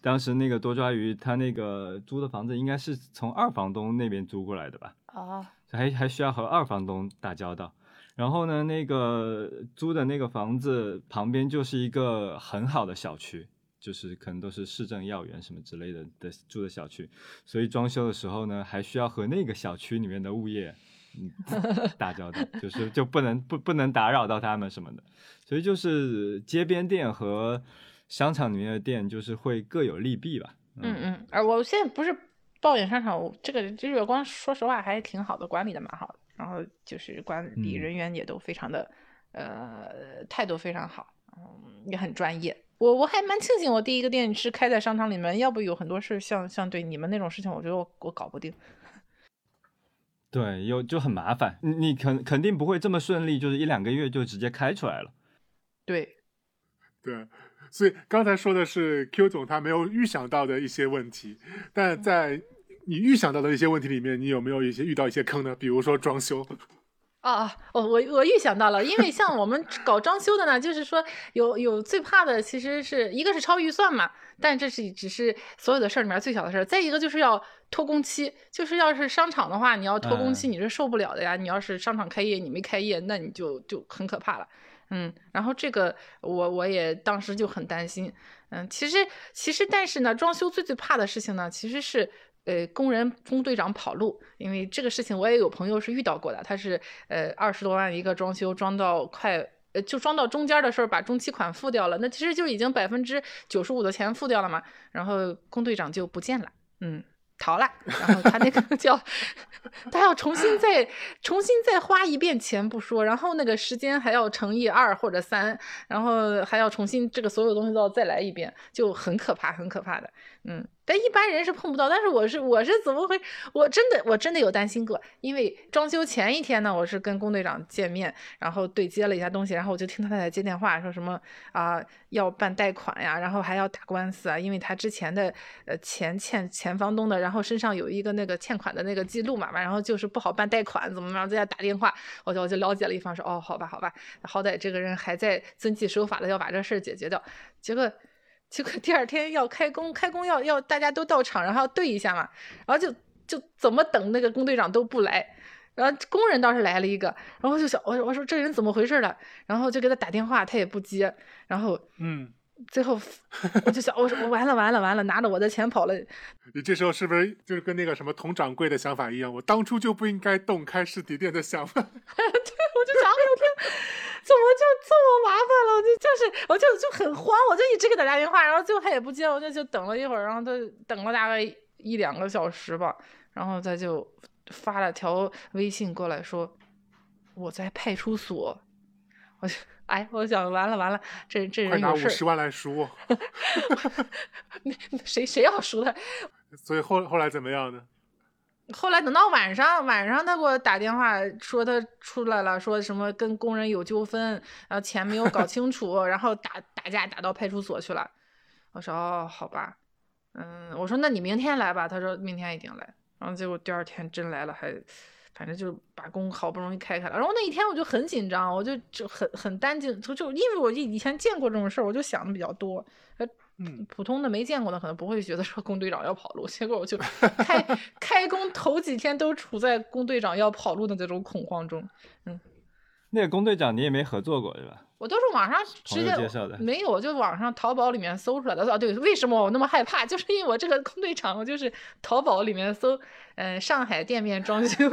当时那个多抓鱼，他那个租的房子应该是从二房东那边租过来的吧？啊还还需要和二房东打交道。然后呢，那个租的那个房子旁边就是一个很好的小区，就是可能都是市政要员什么之类的的住的小区，所以装修的时候呢，还需要和那个小区里面的物业嗯打交道，就是就不能不不能打扰到他们什么的，所以就是街边店和商场里面的店就是会各有利弊吧。嗯嗯，而我现在不是抱怨商场，我这个日月光说实话还挺好的，管理的蛮好的，然后就是管理嗯人员也都非常的，呃，态度非常好，嗯，也很专业。我我还蛮庆幸我第一个店是开在商场里面，要不有很多事像像对你们那种事情，我觉得我我搞不定。*laughs* 对，有就很麻烦，你你肯肯定不会这么顺利，就是一两个月就直接开出来了。对，对，所以刚才说的是 Q 总他没有预想到的一些问题，但在你预想到的一些问题里面，你有没有一些遇到一些坑呢？比如说装修，啊哦，我我我预想到了，因为像我们搞装修的呢，就是说有有最怕的，其实是一个是超预算嘛，但这是只是所有的事儿里面最小的事儿。再一个就是要拖工期，就是要是商场的话，你要拖工期，嗯你是受不了的呀。你要是商场开业，你没开业，那你就就很可怕了。嗯，然后这个我我也当时就很担心。嗯，其实其实但是呢，装修最最怕的事情呢，其实是呃工人工队长跑路，因为这个事情我也有朋友是遇到过的，他是呃二十多万一个装修装到快。呃，就装到中间的时候，把中期款付掉了，那其实就已经百分之九十五的钱付掉了嘛。然后工队长就不见了，嗯，逃了。然后他那个 *laughs* 叫，他要重新再重新再花一遍钱不说，然后那个时间还要乘以二或者三，然后还要重新这个所有东西都要再来一遍，就很可怕，很可怕的。嗯，但一般人是碰不到，但是我是我是怎么回？我真的我真的有担心过，因为装修前一天呢，我是跟工队长见面，然后对接了一下东西，然后我就听他在接电话，说什么啊、要办贷款呀，然后还要打官司啊，因为他之前的呃钱欠前房东的，然后身上有一个那个欠款的那个记录嘛，然后就是不好办贷款，怎么样，在家打电话，我就我就了解了一方，说哦，好吧，好吧，好歹这个人还在遵纪守法的要把这事儿解决掉，结果。结果第二天要开工，开工要要大家都到场，然后要对一下嘛，然后就就怎么等那个工队长都不来，然后工人倒是来了一个，然后就想我我说这人怎么回事了，然后就给他打电话，他也不接，然后嗯，最后 *laughs* 我就想我说我完了完了完了，拿着我的钱跑了，你这时候是不是就是跟那个什么佟掌柜的想法一样？我当初就不应该动开实体店的想法。*laughs* 对我就想，我天，怎么就这么麻烦了？我就就是，我就就很慌，我就一直给他打电话，然后最后他也不接，我就就等了一会儿，然后他等了大概一两个小时吧，然后他就发了条微信过来说我在派出所，我就哎，我想完了完了，这这快拿人有事儿，五十万来赎我。*laughs* *laughs* 谁谁要赎他？所以后后来怎么样呢？后来等到晚上，晚上他给我打电话说他出来了，说什么跟工人有纠纷，然后钱没有搞清楚，*laughs* 然后打打架打到派出所去了。我说哦，好吧，嗯，我说那你明天来吧。他说明天一定来。然后结果第二天真来了，还反正就把工好不容易开开了。然后那一天我就很紧张，我就就很很担心，就就因为我以以前见过这种事儿，我就想的比较多。呃嗯，普通的没见过的可能不会觉得说工队长要跑路，结果我就开 *laughs* 开工头几天都处在工队长要跑路的这种恐慌中。嗯那个工队长你也没合作过是吧？我都是网上直接介绍的没有，我就网上淘宝里面搜出来的。啊，对，为什么我那么害怕？*laughs* 就是因为我这个空队长，我就是淘宝里面搜，嗯、上海店面装修，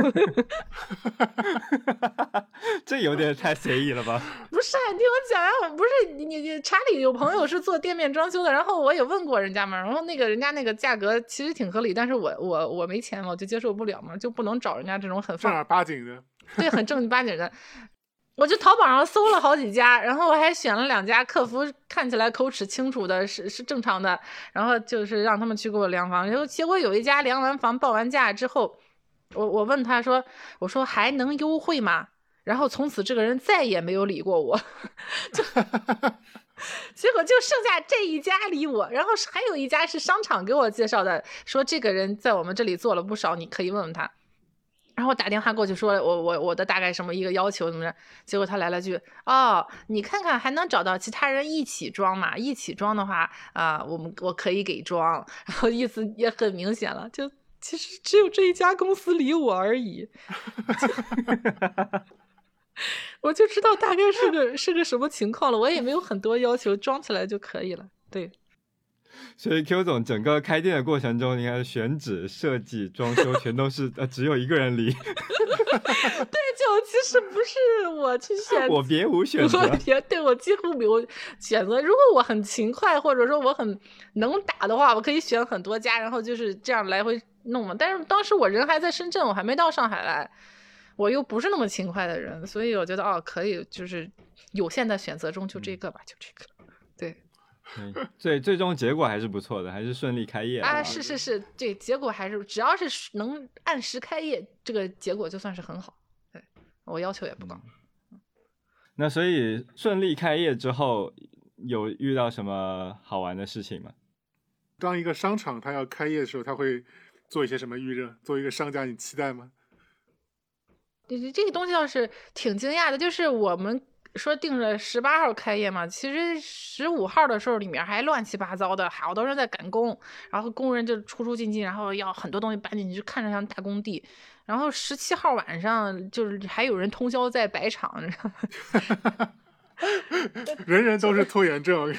*laughs* 这有点太随意了吧？*laughs* 不是，你听我讲不是你你你查理有朋友是做店面装修的，然后我也问过人家嘛，然后那个人家那个价格其实挺合理，但是我我我没钱嘛，我就接受不了嘛，就不能找人家这种很正儿八经的。对，很正儿八经的。我就淘宝上搜了好几家，然后我还选了两家客服看起来口齿清楚的，是是正常的，然后就是让他们去给我量房，然后结果有一家量完房报完价之后，我我问他说，我说还能优惠吗？然后从此这个人再也没有理过我，*laughs* 就 *laughs* 结果就剩下这一家理我，然后还有一家是商场给我介绍的，说这个人在我们这里做了不少，你可以问问他。然后我打电话过去说，我我我的大概什么一个要求怎么着，结果他来了句，哦，你看看还能找到其他人一起装吗？一起装的话，啊、我们我可以给装，*laughs* 然后意思也很明显了，就其实只有这一家公司理我而已。*laughs* 我就知道大概是个是个什么情况了，我也没有很多要求，装起来就可以了。对，所以 Q 总整个开店的过程中，你看选址、设计、装修全都是呃只有一个人离，*laughs* 对，就其实不是我去选 *laughs* 我别无选择。我别对我几乎没有选择。如果我很勤快，或者说我很能打的话，我可以选很多家，然后就是这样来回弄嘛。但是当时我人还在深圳，我还没到上海来，我又不是那么勤快的人，所以我觉得哦，可以，就是有限的选择中就这个吧，就这个。对对，*laughs* 最最终结果还是不错的，还是顺利开业了啊，是是是，对，结果还是只要是能按时开业，这个结果就算是很好。对我要求也不高。那所以顺利开业之后，有遇到什么好玩的事情吗？当一个商场它要开业的时候，它会做一些什么预热？作为一个商家，你期待吗？对对，这个东西倒是挺惊讶的，就是我们说定着十八号开业嘛，其实十五号的时候里面还乱七八糟的，好多人在赶工，然后工人就出出进进，然后要很多东西搬进去，就看着像大工地。然后十七号晚上就是还有人通宵在摆场，*laughs* 你知道吗人人都是拖延症。*laughs*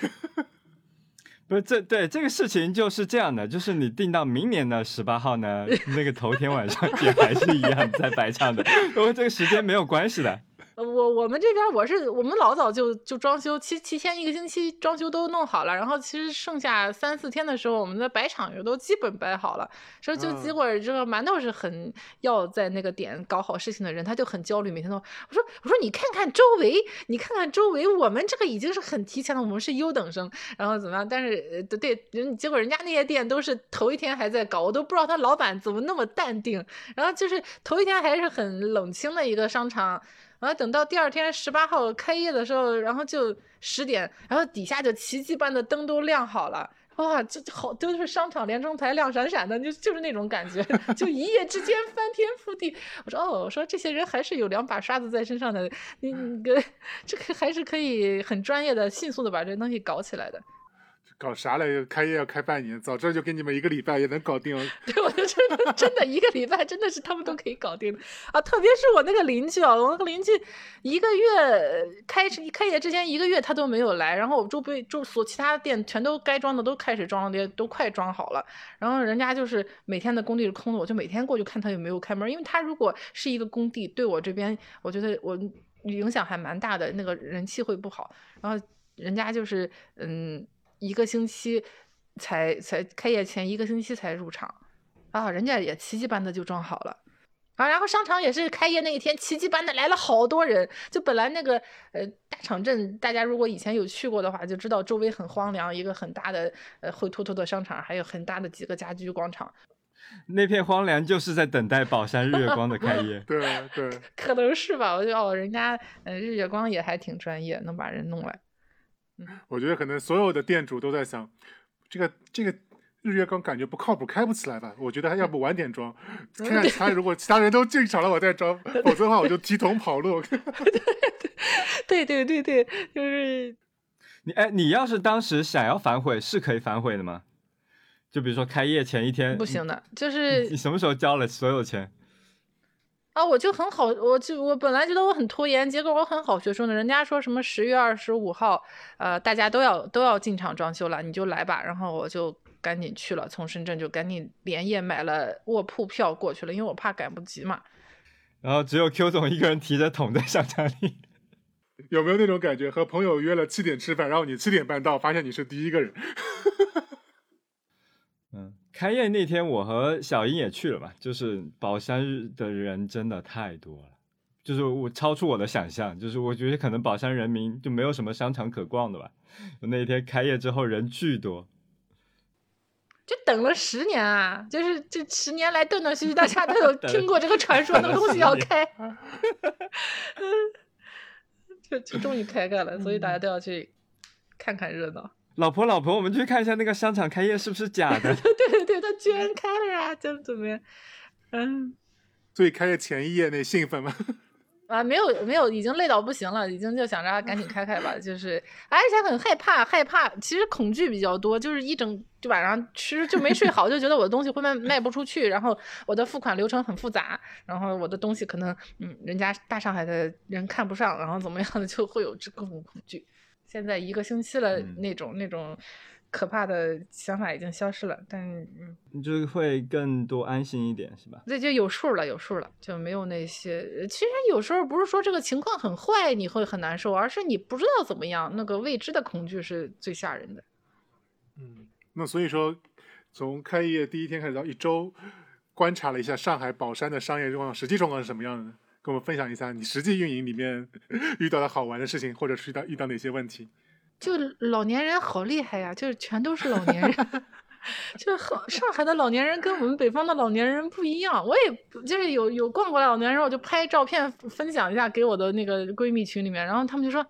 不是这对这个事情就是这样的，就是你定到明年的十八号呢，那个头天晚上也还是一样在摆场的，因为这个时间没有关系的。呃我我们这边我是我们老早就就装修，提提前一个星期装修都弄好了，然后其实剩下三四天的时候，我们的摆场也都基本摆好了。说就嗯结果这个馒头是很要在那个点搞好事情的人，他就很焦虑，每天都我说我说你看看周围，你看看周围，我们这个已经是很提前了，我们是优等生，然后怎么样？但是呃对人结果人家那些店都是头一天还在搞，我都不知道他老板怎么那么淡定，然后就是头一天还是很冷清的一个商场。然后等到第二天十八号开业的时候，然后就十点，然后底下就奇迹般的灯都亮好了。哇，这这好都是商场连中牌亮闪闪的，就就是那种感觉，*laughs* 就一夜之间翻天覆地。我说哦，我说这些人还是有两把刷子在身上的，你你个 *laughs* 这个还是可以很专业的、迅速的把这东西搞起来的。搞啥来？开业要开半年，早知道就给你们一个礼拜也能搞定。*laughs* 对，我就真的真的一个礼拜，真的是他们都可以搞定的啊！特别是我那个邻居啊，我那个邻居一个月开始开业之前一个月他都没有来，然后我周边周所其他店全都该装的都开始装了，也都快装好了，然后人家就是每天的工地是空的，我就每天过去看他有没有开门，因为他如果是一个工地，对我这边我觉得我影响还蛮大的，那个人气会不好，然后人家就是嗯。一个星期才才开业前一个星期才入场，啊，人家也奇迹般的就装好了。啊，然后商场也是开业那一天，奇迹般的来了好多人。就本来那个呃大场镇，大家如果以前有去过的话，就知道周围很荒凉，一个很大的呃灰秃秃的商场，还有很大的几个家居广场。那片荒凉就是在等待宝山日月光的开业。*laughs* 对对，可能是吧，我觉得哦，人家呃日月光也还挺专业，能把人弄来。我觉得可能所有的店主都在想，这个这个日月光感觉不靠谱，开不起来吧？我觉得他要不晚点装，看看其他如果其他人都进场了，我再装，*laughs* 否则的话我就提桶跑路。*laughs* 对对对对，就是你哎，你要是当时想要反悔，是可以反悔的吗？就比如说开业前一天不行的，就是你什么时候交了所有钱？啊，我就很好，我就我本来觉得我很拖延，结果我很好学生呢。人家说什么十月二十五号，呃，大家都要都要进场装修了，你就来吧。然后我就赶紧去了，从深圳就赶紧连夜买了卧铺票过去了，因为我怕赶不及嘛。然后只有 Q 总一个人提着桶在商场里。有没有那种感觉？和朋友约了七点吃饭，然后你七点半到，发现你是第一个人。*laughs* 嗯，开业那天我和小英也去了嘛，就是宝山日的人真的太多了，就是我超出我的想象，就是我觉得可能宝山人民就没有什么商场可逛的吧。那一天开业之后人巨多，就等了十年啊，就是这十年来断断续续，大家都有听过这个传说，等了那个东西要10年开，*laughs* *laughs* 就就终于开开了，所以大家都要去看看热闹。老婆老婆，我们去看一下那个商场开业是不是假的？*laughs* 对对对，他居然开了呀，*laughs* 怎么怎么样？嗯。所以开业前一夜那兴奋吗？*laughs* 啊，没有没有，已经累到不行了，已经就想着啊赶紧开开吧，就是而且很害怕，害怕，其实恐惧比较多，就是一整就晚上其实就没睡好，就觉得我的东西会卖卖不出去，然后我的付款流程很复杂，然后我的东西可能嗯人家大上海的人看不上，然后怎么样的就会有这各种恐惧。现在一个星期了，嗯那种那种可怕的想法已经消失了，但是嗯。就是会更多安心一点，是吧？这就有数了，有数了，就没有那些。呃其实有时候不是说这个情况很坏你会很难受，而是你不知道怎么样，那个未知的恐惧是最吓人的。嗯，那所以说，从开业第一天开始到一周，观察了一下上海宝山的商业状况，实际状况是什么样的呢？跟我们分享一下你实际运营里面 *laughs* 遇到的好玩的事情，或者是遇到遇到哪些问题？就老年人好厉害呀，就是全都是老年人。*laughs* 就好，上海的老年人跟我们北方的老年人不一样。我也就是有有逛过来老年人，我就拍照片分享一下给我的那个闺蜜群里面，然后他们就说：“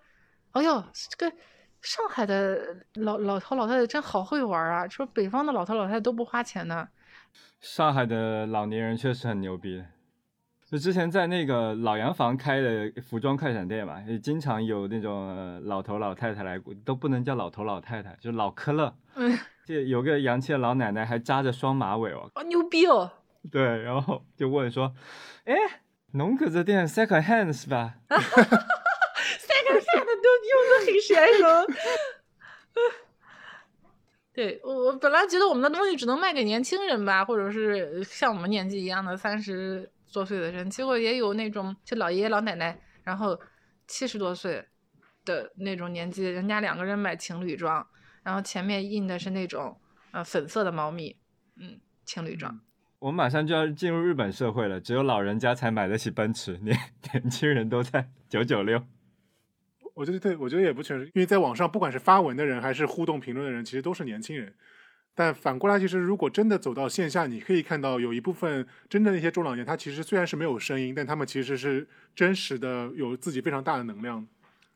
哎呦，这个上海的老老头老太太真好会玩啊！说北方的老头老太太都不花钱呢。上海的老年人确实很牛逼。就之前在那个老洋房开的服装快闪店嘛，也经常有那种、呃老头老太太来，都不能叫老头老太太，就老科勒。嗯，*laughs* 这有个洋气的老奶奶还扎着双马尾哦，啊，牛逼哦！对，然后就问说：“哎，侬搿只店 second hand 是吧？*laughs* *laughs* second hand 都用的很娴熟。对我，我本来觉得我们的东西只能卖给年轻人吧，或者是像我们年纪一样的三十多岁的人，结果也有那种就老爷爷老奶奶，然后七十多岁的那种年纪，人家两个人买情侣装，然后前面印的是那种呃粉色的猫咪，嗯，情侣装。？”我们马上就要进入日本社会了，只有老人家才买得起奔驰，年年轻人都在九九六。我觉得对，我觉得也不全是，因为在网上不管是发文的人还是互动评论的人，其实都是年轻人。但反过来，其实如果真的走到线下，你可以看到有一部分真的那些中老年，他其实虽然是没有声音，但他们其实是真实的有自己非常大的能量。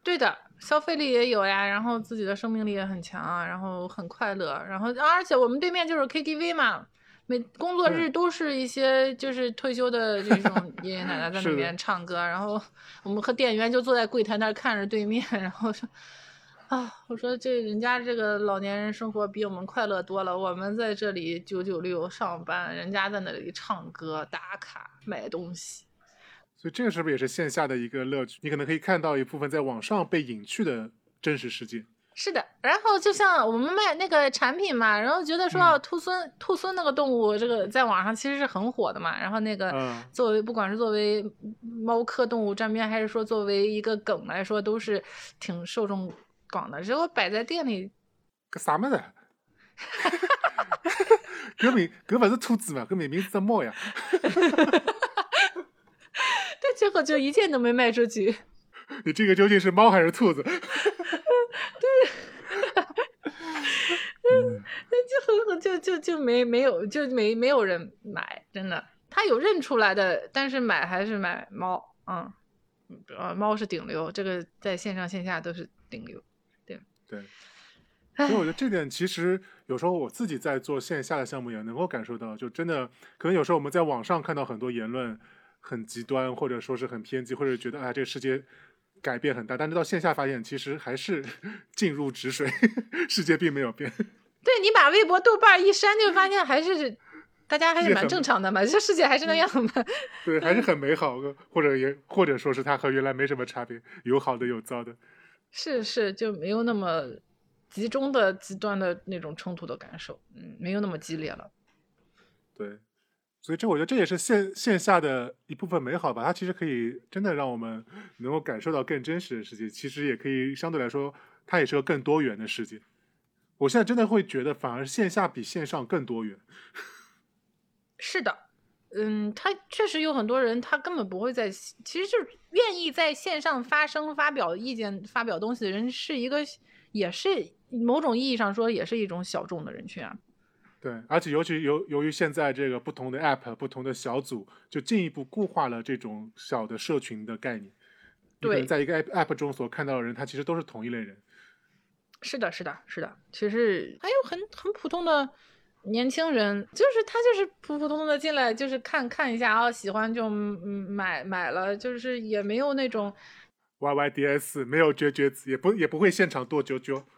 对的，消费力也有呀，然后自己的生命力也很强啊，然后很快乐，然后而且我们对面就是 KTV 嘛，每工作日都是一些就是退休的这种爷爷奶奶在 *laughs* 里面唱歌，然后我们和店员就坐在柜台那儿看着对面，然后说。啊，我说这人家这个老年人生活比我们快乐多了，我们在这里九九六上班，人家在那里唱歌、打卡、买东西。所以这个是不是也是线下的一个乐趣？你可能可以看到一部分在网上被隐去的真实世界。是的，然后就像我们卖那个产品嘛，然后觉得说嗯兔狲、兔狲那个动物，这个在网上其实是很火的嘛。然后那个嗯作为不管是作为猫科动物沾边，还是说作为一个梗来说，都是挺受众广的。结果摆在店里，搿啥么子？*laughs* 搿名搿勿是兔子嘛？搿明明是只猫呀！*laughs* 但结果就一件都没卖出去。*laughs* 你这个究竟是猫还是兔子？对，那就很就就就没没有就没没有人买，真的。他有认出来的，但是买还是买猫，嗯，呃，猫是顶流，这个在线上线下都是顶流。对，所以我觉得这点其实有时候我自己在做线下的项目也能够感受到，就真的可能有时候我们在网上看到很多言论很极端，或者说是很偏激，或者觉得啊这个世界改变很大，但是到线下发现其实还是 *laughs* 静入止水，*laughs* 世界并没有变。*laughs* 对你把微博、豆瓣一删，就发现还是大家还是蛮正常的嘛，这世界还是那样嘛。对，还是很美好的，或者也或者说是它和原来没什么差别，有好的有糟的。是是，就没有那么集中的、极端的那种冲突的感受，嗯，没有那么激烈了。对，所以这我觉得这也是线线下的一部分美好吧。它其实可以真的让我们能够感受到更真实的世界，其实也可以相对来说，它也是个更多元的世界。我现在真的会觉得，反而线下比线上更多元。*laughs* 是的，嗯，他确实有很多人，他根本不会在，其实就是愿意在线上发声、发表意见、发表东西的人，是一个，也是某种意义上说，也是一种小众的人群啊。对，而且尤其由由于现在这个不同的 app、不同的小组，就进一步固化了这种小的社群的概念。对在一个 app app 中所看到的人，他其实都是同一类人。是的，是的，是的。其实还有很很普通的，年轻人就是他就是普普通通的进来，就是看看一下啊，喜欢就嗯买买了，就是也没有那种 Y Y D S 没有绝绝子，也不也不会现场剁啾啾。*laughs*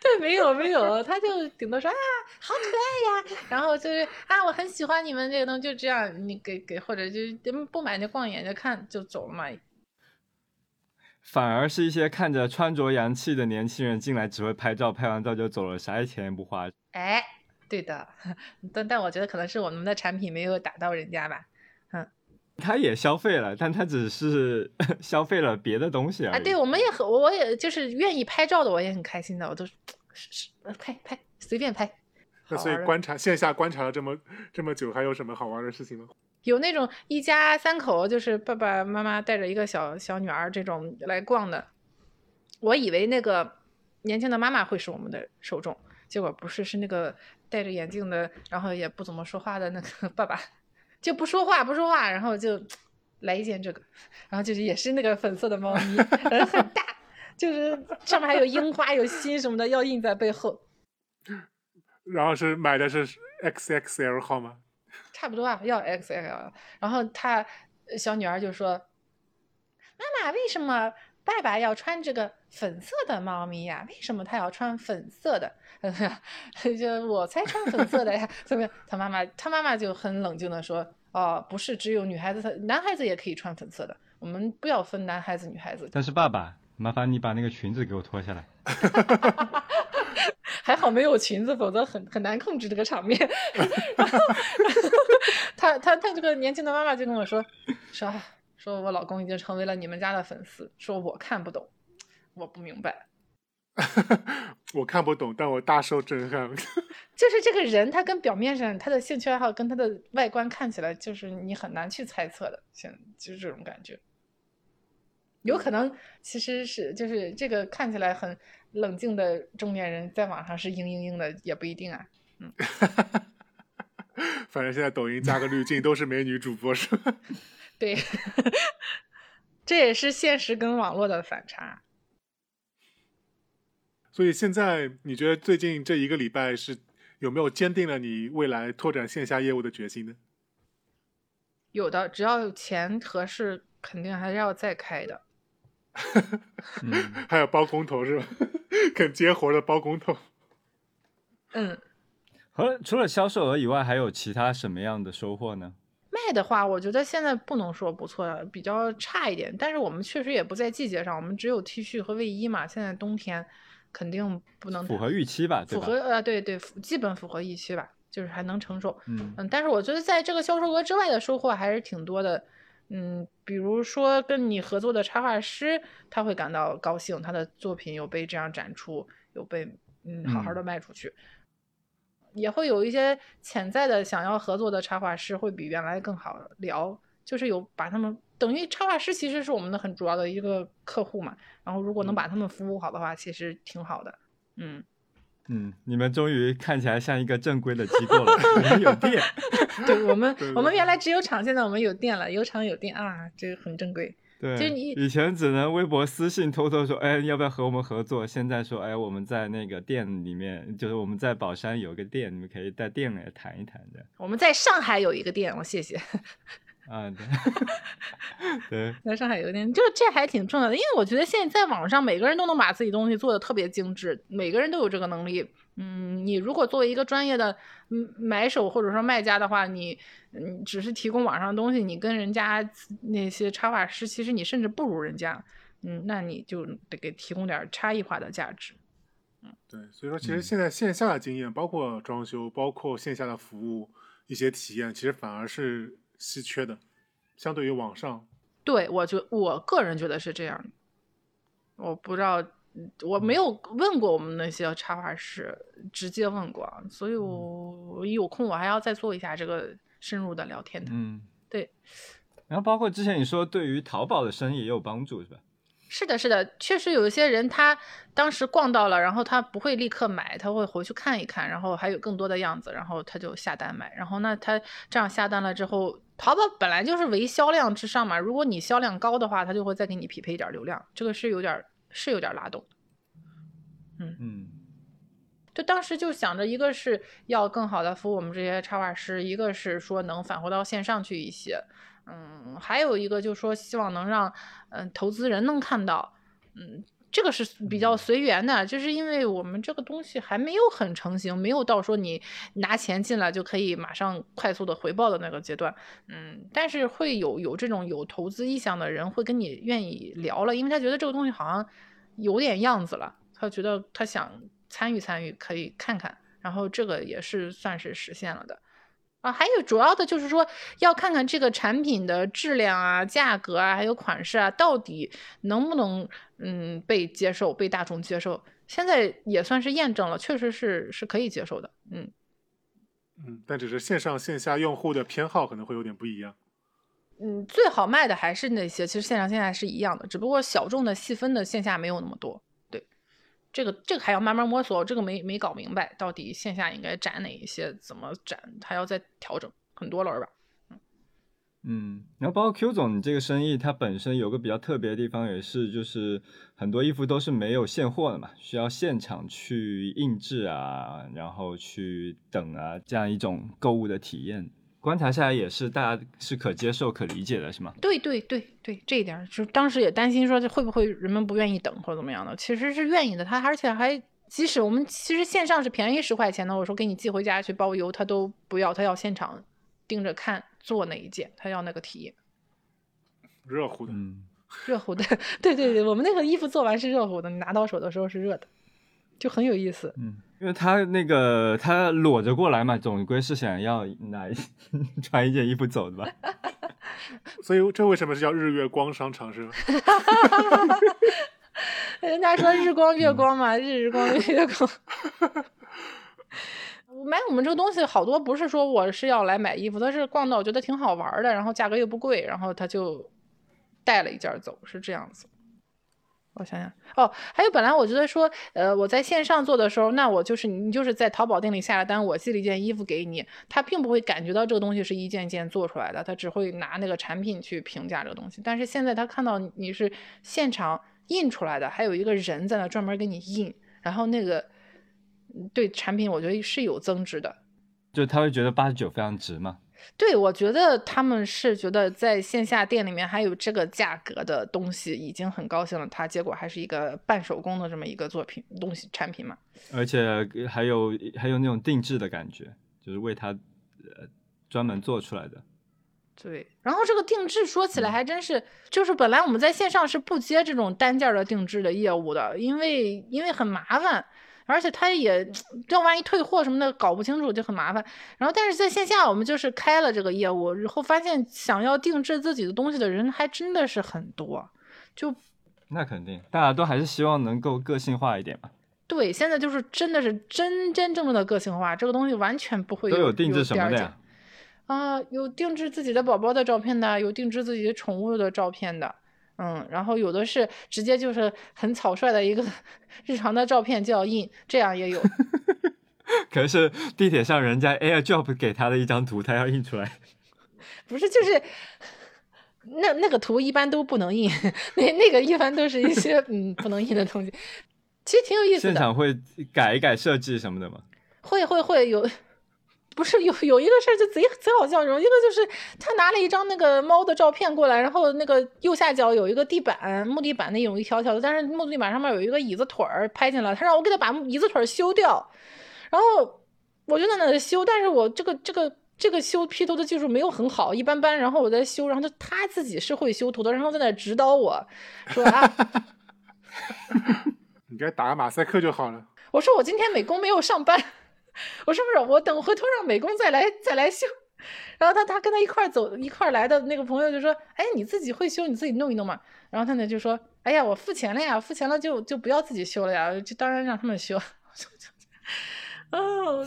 对，没有没有，他就顶多说啊，好可爱呀，然后就是啊，我很喜欢你们这个东西，就这样，你给给或者就不买就逛一眼就看就走了嘛。反而是一些看着穿着洋气的年轻人进来，只会拍照，拍完照就走了，啥钱也不花。哎，对的，*laughs* 但但我觉得可能是我们的产品没有打到人家吧。嗯他也消费了，但他只是 *laughs* 消费了别的东西而已。啊，对，我们也很，我也就是愿意拍照的，我也很开心的，我都是是是拍拍随便拍。那所以观察线下观察了这么这么久，还有什么好玩的事情吗？有那种一家三口，就是爸爸妈妈带着一个小小女儿这种来逛的。我以为那个年轻的妈妈会是我们的受众，结果不是，是那个戴着眼镜的，然后也不怎么说话的那个爸爸，就不说话不说话，然后就来一件这个，然后就是也是那个粉色的猫咪，人很大，就是上面还有樱花有心什么的，要印在背后。*laughs* 然后是买的是 X X L 号吗？差不多啊，要 XL。然后他小女儿就说：“妈妈，为什么爸爸要穿这个粉色的猫咪呀？为什么他要穿粉色的？” *laughs* 就我才穿粉色的呀，怎么样？他妈妈他妈妈就很冷静的说：“哦，不是，只有女孩子，男孩子也可以穿粉色的，我们不要分男孩子女孩子。但是爸爸，麻烦你把那个裙子给我脱下来。*laughs* 还好没有裙子，否则很很难控制这个场面。*laughs* 然后他他他这个年轻的妈妈就跟我说说啊说我老公已经成为了你们家的粉丝，说我看不懂，我不明白，*laughs* 我看不懂，但我大受震撼。*laughs* 就是这个人他跟表面上他的兴趣爱好跟他的外观看起来就是你很难去猜测的，现就是这种感觉。有可能其实是就是这个看起来很冷静的中年人，在网上是嘤嘤嘤的，也不一定啊。嗯 *laughs* 反正现在抖音加个滤镜都是美女主播是吧？*laughs* 对，*laughs* 这也是现实跟网络的反差。所以现在你觉得最近这一个礼拜是有没有坚定了你未来拓展线下业务的决心呢？有的，只要钱合适，肯定还是要再开的。嗯，还有包工头是吧？肯接活的包工头。嗯，和除了销售额以外，还有其他什么样的收获呢？卖的话，我觉得现在不能说不错，比较差一点。但是我们确实也不在季节上，我们只有 T 恤和卫衣嘛。现在冬天肯定不能符合预期吧，吧？符合呃，对对，基本符合预期吧，就是还能承受。嗯嗯，但是我觉得在这个销售额之外的收获还是挺多的。嗯，比如说跟你合作的插画师，他会感到高兴，他的作品有被这样展出，有被嗯好好的卖出去。也会有一些潜在的想要合作的插画师，会比原来更好聊，就是有把他们等于插画师其实是我们的很主要的一个客户嘛。然后如果能把他们服务好的话，其实挺好的。嗯，嗯，你们终于看起来像一个正规的机构了，*laughs* 你们有店。*laughs* *laughs* 对我们对我们原来只有厂，现在我们有店了，有厂有店啊，这个很正规。对，就你以前只能微博私信偷偷说，哎，要不要和我们合作？现在说，哎，我们在那个店里面，就是我们在宝山有个店，你们可以在店里谈一谈的。我们在上海有一个店，我谢谢。啊，对，*laughs* 对，在上海有一个店，就这还挺重要的，因为我觉得现在在网上每个人都能把自己东西做的特别精致，每个人都有这个能力。嗯，你如果作为一个专业的嗯买手或者说卖家的话，你嗯只是提供网上的东西，你跟人家那些插画师，其实你甚至不如人家。嗯，那你就得给提供点差异化的价值。对，所以说其实现在线下的经验，包括装修，包括线下的服务一些体验，其实反而是稀缺的，相对于网上。对我觉我个人觉得是这样的，我不知道，我没有问过我们那些插画师，直接问过，所以我我有空我还要再做一下这个深入的聊天的。嗯，对。*laughs* 然后包括之前你说对于淘宝的生意也有帮助，是吧？是的，是的，确实有一些人他当时逛到了，然后他不会立刻买，他会回去看一看，然后还有更多的样子，然后他就下单买。然后那他这样下单了之后，淘宝本来就是唯销量至上嘛，如果你销量高的话，它就会再给你匹配一点流量，这个是有点是有点拉动。嗯。就当时就想着，一个是要更好的服务我们这些插画师，一个是说能返回到线上去一些，嗯，还有一个就是说希望能让嗯、投资人能看到，嗯，这个是比较随缘的，就是因为我们这个东西还没有很成型，没有到说你拿钱进来就可以马上快速的回报的那个阶段，嗯，但是会有有这种有投资意向的人会跟你愿意聊了，因为他觉得这个东西好像有点样子了，他觉得他想参与参与，可以看看，然后这个也是算是实现了的。啊，还有主要的就是说，要看看这个产品的质量啊、价格啊，还有款式啊，到底能不能嗯被接受、被大众接受。现在也算是验证了，确实是是可以接受的。嗯，嗯，但只是线上线下用户的偏好可能会有点不一样。嗯，最好卖的还是那些，其实线上线下是一样的，只不过小众的细分的线下没有那么多。这个这个还要慢慢摸索，这个没没搞明白，到底线下应该展哪一些，怎么展，还要再调整很多轮儿吧。嗯，然后包括 Q 总，你这个生意它本身有个比较特别的地方，也是就是很多衣服都是没有现货的嘛，需要现场去印制啊，然后去等啊，这样一种购物的体验。观察下来也是大家是可接受、可理解的，是吗？对对对对，这一点儿就当时也担心说这会不会人们不愿意等或者怎么样的，其实是愿意的。他而且还即使我们其实线上是便宜十块钱的，我说给你寄回家去包邮，他都不要，他要现场盯着看做那一件，他要那个体验。热乎的，嗯，*laughs* 热乎的，对对对，我们那个衣服做完是热乎的，你拿到手的时候是热的，就很有意思。嗯，因为他那个他裸着过来嘛，总归是想要拿 *laughs* 穿一件衣服走的吧？*laughs* 所以这为什么是叫日月光商场是吧？*laughs* 人家说日光月光嘛，日日光月光。买我们这个东西好多不是说我是要来买衣服，他是逛到我觉得挺好玩的，然后价格又不贵，然后他就带了一件走，是这样子。我想想，哦，还有本来我觉得说，呃，我在线上做的时候，那我就是你就是在淘宝店里下了单，我寄了一件衣服给你，他并不会感觉到这个东西是一件件做出来的，他只会拿那个产品去评价这个东西。但是现在他看到你是现场印出来的，还有一个人在那专门给你印，然后那个对产品我觉得是有增值的。就他会觉得八十九非常值嘛？对，我觉得他们是觉得在线下店里面还有这个价格的东西已经很高兴了，它结果还是一个半手工的这么一个作品东西产品嘛。而且还有还有那种定制的感觉，就是为他呃专门做出来的。对，然后这个定制说起来还真是，就是本来我们在线上是不接这种单件儿的定制的业务的，因为因为很麻烦，而且他也这万一退货什么的搞不清楚就很麻烦。然后但是在线下我们就是开了这个业务，然后发现想要定制自己的东西的人还真的是很多，就那肯定，大家都还是希望能够个性化一点嘛。对，现在就是真的是真真正正的个性化，这个东西完全不会有都有定制什么的呀？啊，有定制自己的宝宝的照片的，有定制自己的宠物的照片的，嗯，然后有的是直接就是很草率的一个 *laughs* 日常的照片就要印，这样也有。*laughs* 可是地铁上人家 AirDrop 给他的一张图，他要印出来。*laughs* 不是，就是那那个图一般都不能印，那那个一般都是一些嗯不能印的东西，其实挺有意思的。现场会改一改设计什么的吗？会会会有，不是有有一个事儿就贼贼好笑，有一个就是他拿了一张那个猫的照片过来，然后那个右下角有一个地板，木地板那种一条条的，但是木地板上面有一个椅子腿儿拍进来，他让我给他把椅子腿儿修掉，然后我就在那修，但是我这个这个。这个修 P 图的技术没有很好，一般般。然后我在修，然后他他自己是会修图的，然后在那指导我说啊 *laughs* *laughs* 你给他打个马赛克就好了。我说我今天美工没有上班，我说不是，我等回头让美工再来再来修。*laughs* 然后他他跟他一块走一块来的那个朋友就说：“哎，你自己会修，你自己弄一弄嘛。”然后他呢就说：“哎呀，我付钱了呀，付钱了就就不要自己修了呀，就当然让他们修。*laughs* ”哦，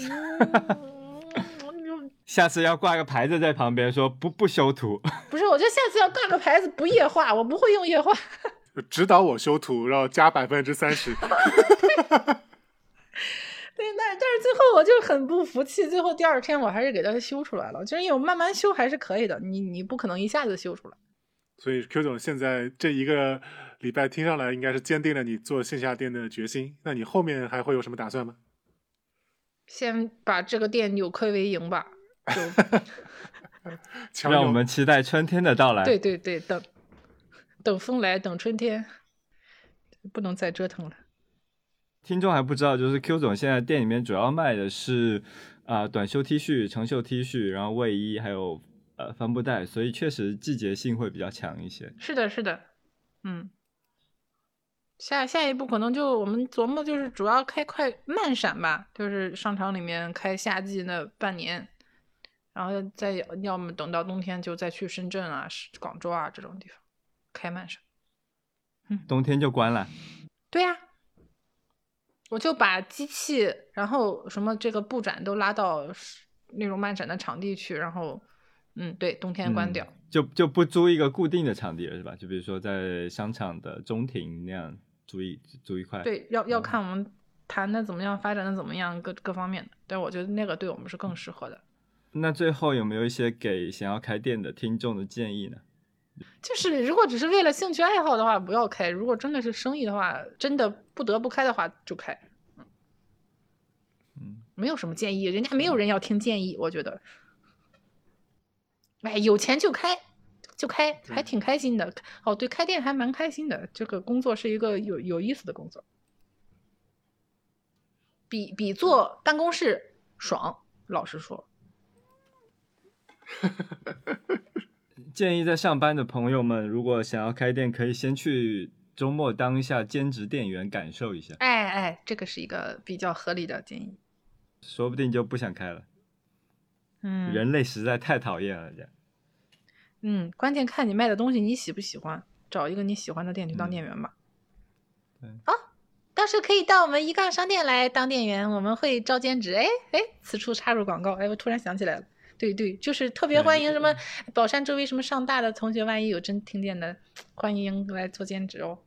嗯 *laughs* 下次要挂个牌子在旁边说不不修图。不是，我觉得下次要挂个牌子不液化，我不会用液化。指导我修图，然后加百分之三十。*laughs* 对，但但是最后我就很不服气，最后第二天我还是给它修出来了，就是因为我慢慢修还是可以的，你你不可能一下子修出来。所以 Q 总现在这一个礼拜听上来应该是坚定了你做线下店的决心。那你后面还会有什么打算吗？先把这个店扭亏为盈吧。就 *laughs* 让我们期待春天的到来。对对对，等等风来，等春天，不能再折腾了。听众还不知道，就是 Q 总现在店里面主要卖的是啊、短袖 T 恤、长袖 T 恤，然后卫衣，还有呃帆布袋，所以确实季节性会比较强一些。是的，是的，嗯。下下一步可能就我们琢磨就是主要开快慢闪吧，就是商场里面开夏季那半年，然后再要么等到冬天就再去深圳啊、广州啊这种地方开慢闪。冬天就关了。对呀、我就把机器，然后什么这个布展都拉到是那种漫展的场地去，然后嗯，对，冬天关掉。嗯就就不租一个固定的场地了，是吧？就比如说在商场的中庭那样租一租一块。，对，要要看我们谈的怎么样，发展的怎么样，各各方面的。但我觉得那个对我们是更适合的。那最后有没有一些给想要开店的听众的建议呢？就是如果只是为了兴趣爱好的话，不要开；如果真的是生意的话，真的不得不开的话就开。嗯，没有什么建议，人家没有人要听建议，我觉得。哎，有钱就开，就开，还挺开心的。哦，对，开店还蛮开心的。这个工作是一个有有意思的工作，比比坐办公室爽。老实说，*laughs* 建议在上班的朋友们，如果想要开店，可以先去周末当一下兼职店员，感受一下，哎哎，这个是一个比较合理的建议。说不定就不想开了。嗯，人类实在太讨厌了，这样。嗯，关键看你卖的东西你喜不喜欢，找一个你喜欢的店去当嗯店员吧。对啊，到时候可以到我们一杠商店来当店员，我们会招兼职。哎哎，此处插入广告，哎，我突然想起来了。对对，就是特别欢迎什么宝山周围什么上大的同学，万一有真听见的，欢迎来做兼职哦。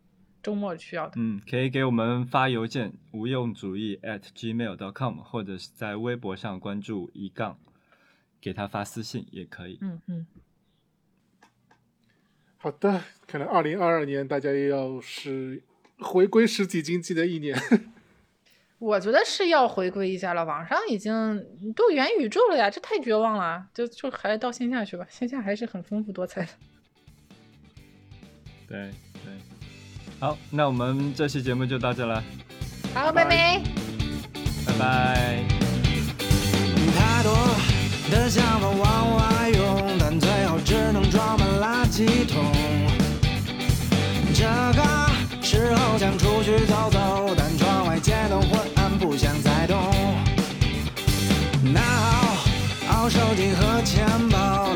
周末需要的。嗯，可以给我们发邮件无用主义 at gmail dot com，或者是在微博上关注一杠，给他发私信也可以。嗯嗯，好的，看来二零二二年大家也要是回归实体经济的一年。我觉得是要回归一下了。网上已经都元宇宙了呀，这太绝望了。就就还是到线下去吧，线下还是很丰富多彩的。*laughs* 对对，好，那我们这期节目就到这了，好，拜拜。拜拜。太多的想法往外涌，但最后只能装满垃圾桶。这个时候想出去走走，但窗外街灯昏暗，不想再动。拿好手机和钱包，